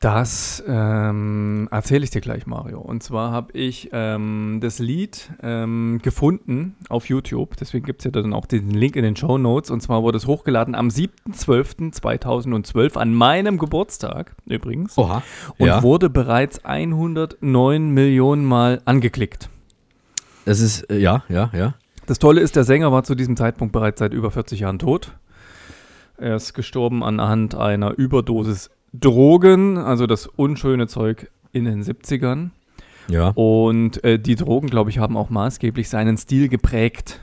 Das ähm, erzähle ich dir gleich, Mario. Und zwar habe ich ähm, das Lied ähm, gefunden auf YouTube. Deswegen gibt es ja dann auch den Link in den Show Notes. Und zwar wurde es hochgeladen am 7.12.2012 an meinem Geburtstag übrigens. Oha. Und ja. wurde bereits 109 Millionen Mal angeklickt. Das ist, äh, ja, ja, ja. Das Tolle ist, der Sänger war zu diesem Zeitpunkt bereits seit über 40 Jahren tot. Er ist gestorben anhand einer Überdosis Drogen, also das unschöne Zeug in den 70ern. Ja. Und äh, die Drogen, glaube ich, haben auch maßgeblich seinen Stil geprägt.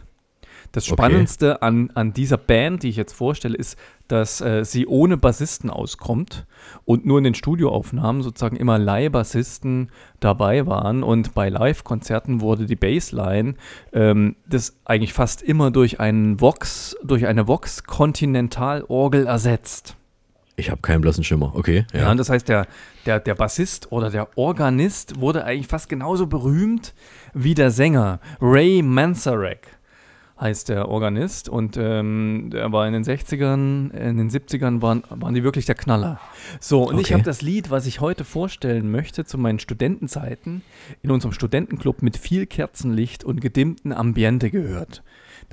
Das Okay. Spannendste an, an dieser Band, die ich jetzt vorstelle, ist, dass äh, sie ohne Bassisten auskommt und nur in den Studioaufnahmen sozusagen immer Leihbassisten dabei waren. Und bei Live-Konzerten wurde die Bassline ähm, das eigentlich fast immer durch einen Vox, durch eine Vox-Kontinentalorgel ersetzt. Ich habe keinen blassen Schimmer. Okay. Ja, und das heißt, der, der, der Bassist oder der Organist wurde eigentlich fast genauso berühmt wie der Sänger. Ray Manzarek heißt der Organist und ähm, der war in den 60ern, in den 70ern waren, waren die wirklich der Knaller. So, und ich Okay. habe das Lied, was ich heute vorstellen möchte, zu meinen Studentenzeiten in unserem Studentenclub mit viel Kerzenlicht und gedimmten Ambiente gehört.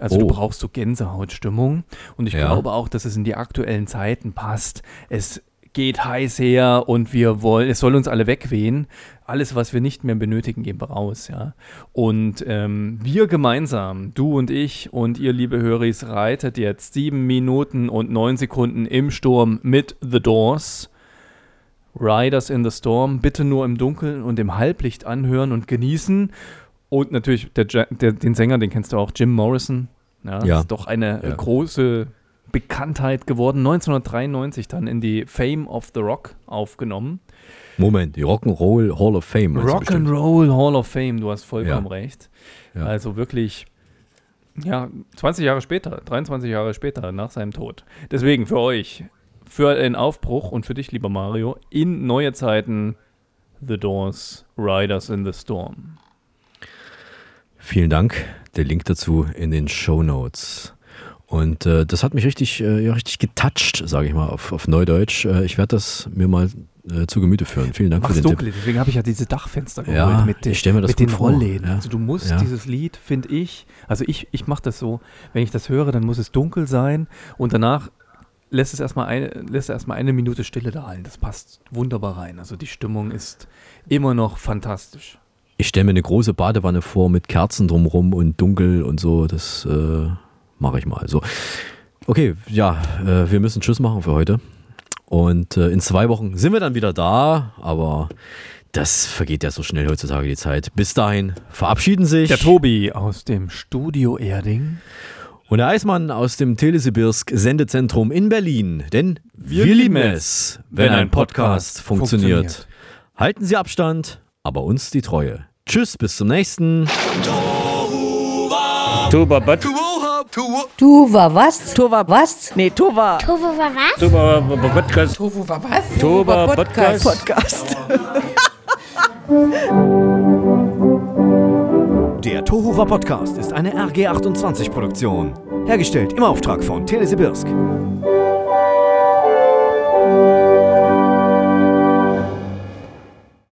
Also du Oh. brauchst so Gänsehautstimmung und ich Ja. glaube auch, dass es in die aktuellen Zeiten passt. Es geht heiß her und wir wollen, es soll uns alle wegwehen. Alles, was wir nicht mehr benötigen, geben wir raus, ja. Und ähm, wir gemeinsam, du und ich und ihr, liebe Höris, reitet jetzt sieben Minuten und neun Sekunden im Sturm mit The Doors. Riders in the Storm, bitte nur im Dunkeln und im Halblicht anhören und genießen. Und natürlich der, der, den Sänger, den kennst du auch, Jim Morrison. Ja, Ja. ist doch eine Ja. große Bekanntheit geworden. 1993 dann in die Fame of the Rock aufgenommen. Moment, die Rock'n'Roll Hall of Fame. Rock'n'Roll Hall of Fame, du hast vollkommen Ja. recht. Also wirklich, ja, 20 Jahre später, 23 Jahre später nach seinem Tod. Deswegen für euch, für den Aufbruch und für dich, lieber Mario, in neue Zeiten The Doors, Riders in the Storm. Vielen Dank. Der Link dazu in den Show Notes. Und äh, das hat mich richtig, äh, ja, richtig getoucht, sage ich mal, auf, auf Neudeutsch. Äh, ich werde das mir mal äh, zu Gemüte führen. Vielen Dank Mach's für den dunkel, Tipp. deswegen habe ich ja diese Dachfenster geholt Ja, mit, den- ich mir das mit den vor, Rollläden. ja. Also du musst Ja. dieses Lied, finde ich, also ich, ich mache das so, wenn ich das höre, dann muss es dunkel sein und danach lässt es erstmal eine, lässt erstmal eine Minute Stille da halten. Das passt wunderbar rein. Also die Stimmung ist immer noch fantastisch. Ich stelle mir eine große Badewanne vor mit Kerzen drumrum und dunkel und so. Das äh, mache ich mal. So. Okay, ja, äh, wir müssen Tschüss machen für heute. Und äh, in zwei Wochen sind wir dann wieder da, aber das vergeht ja so schnell heutzutage die Zeit. Bis dahin verabschieden sich Der Tobi aus dem Studio Erding. und der Eismann aus dem Telesibirsk Sendezentrum in Berlin. Denn wir, Wir lieben es, wenn ein Podcast funktioniert. funktioniert. Halten Sie Abstand, aber uns die Treue. Tschüss, bis zum nächsten. Tuba, Tu war was? Tu war was? Nee, tu war. Tofu war was? Tuba Podcast. War was? Tuba Podcast. Podcast. Podcast. Der Tohuwa Podcast ist eine RG28 Produktion. Hergestellt im Auftrag von Telesibirsk.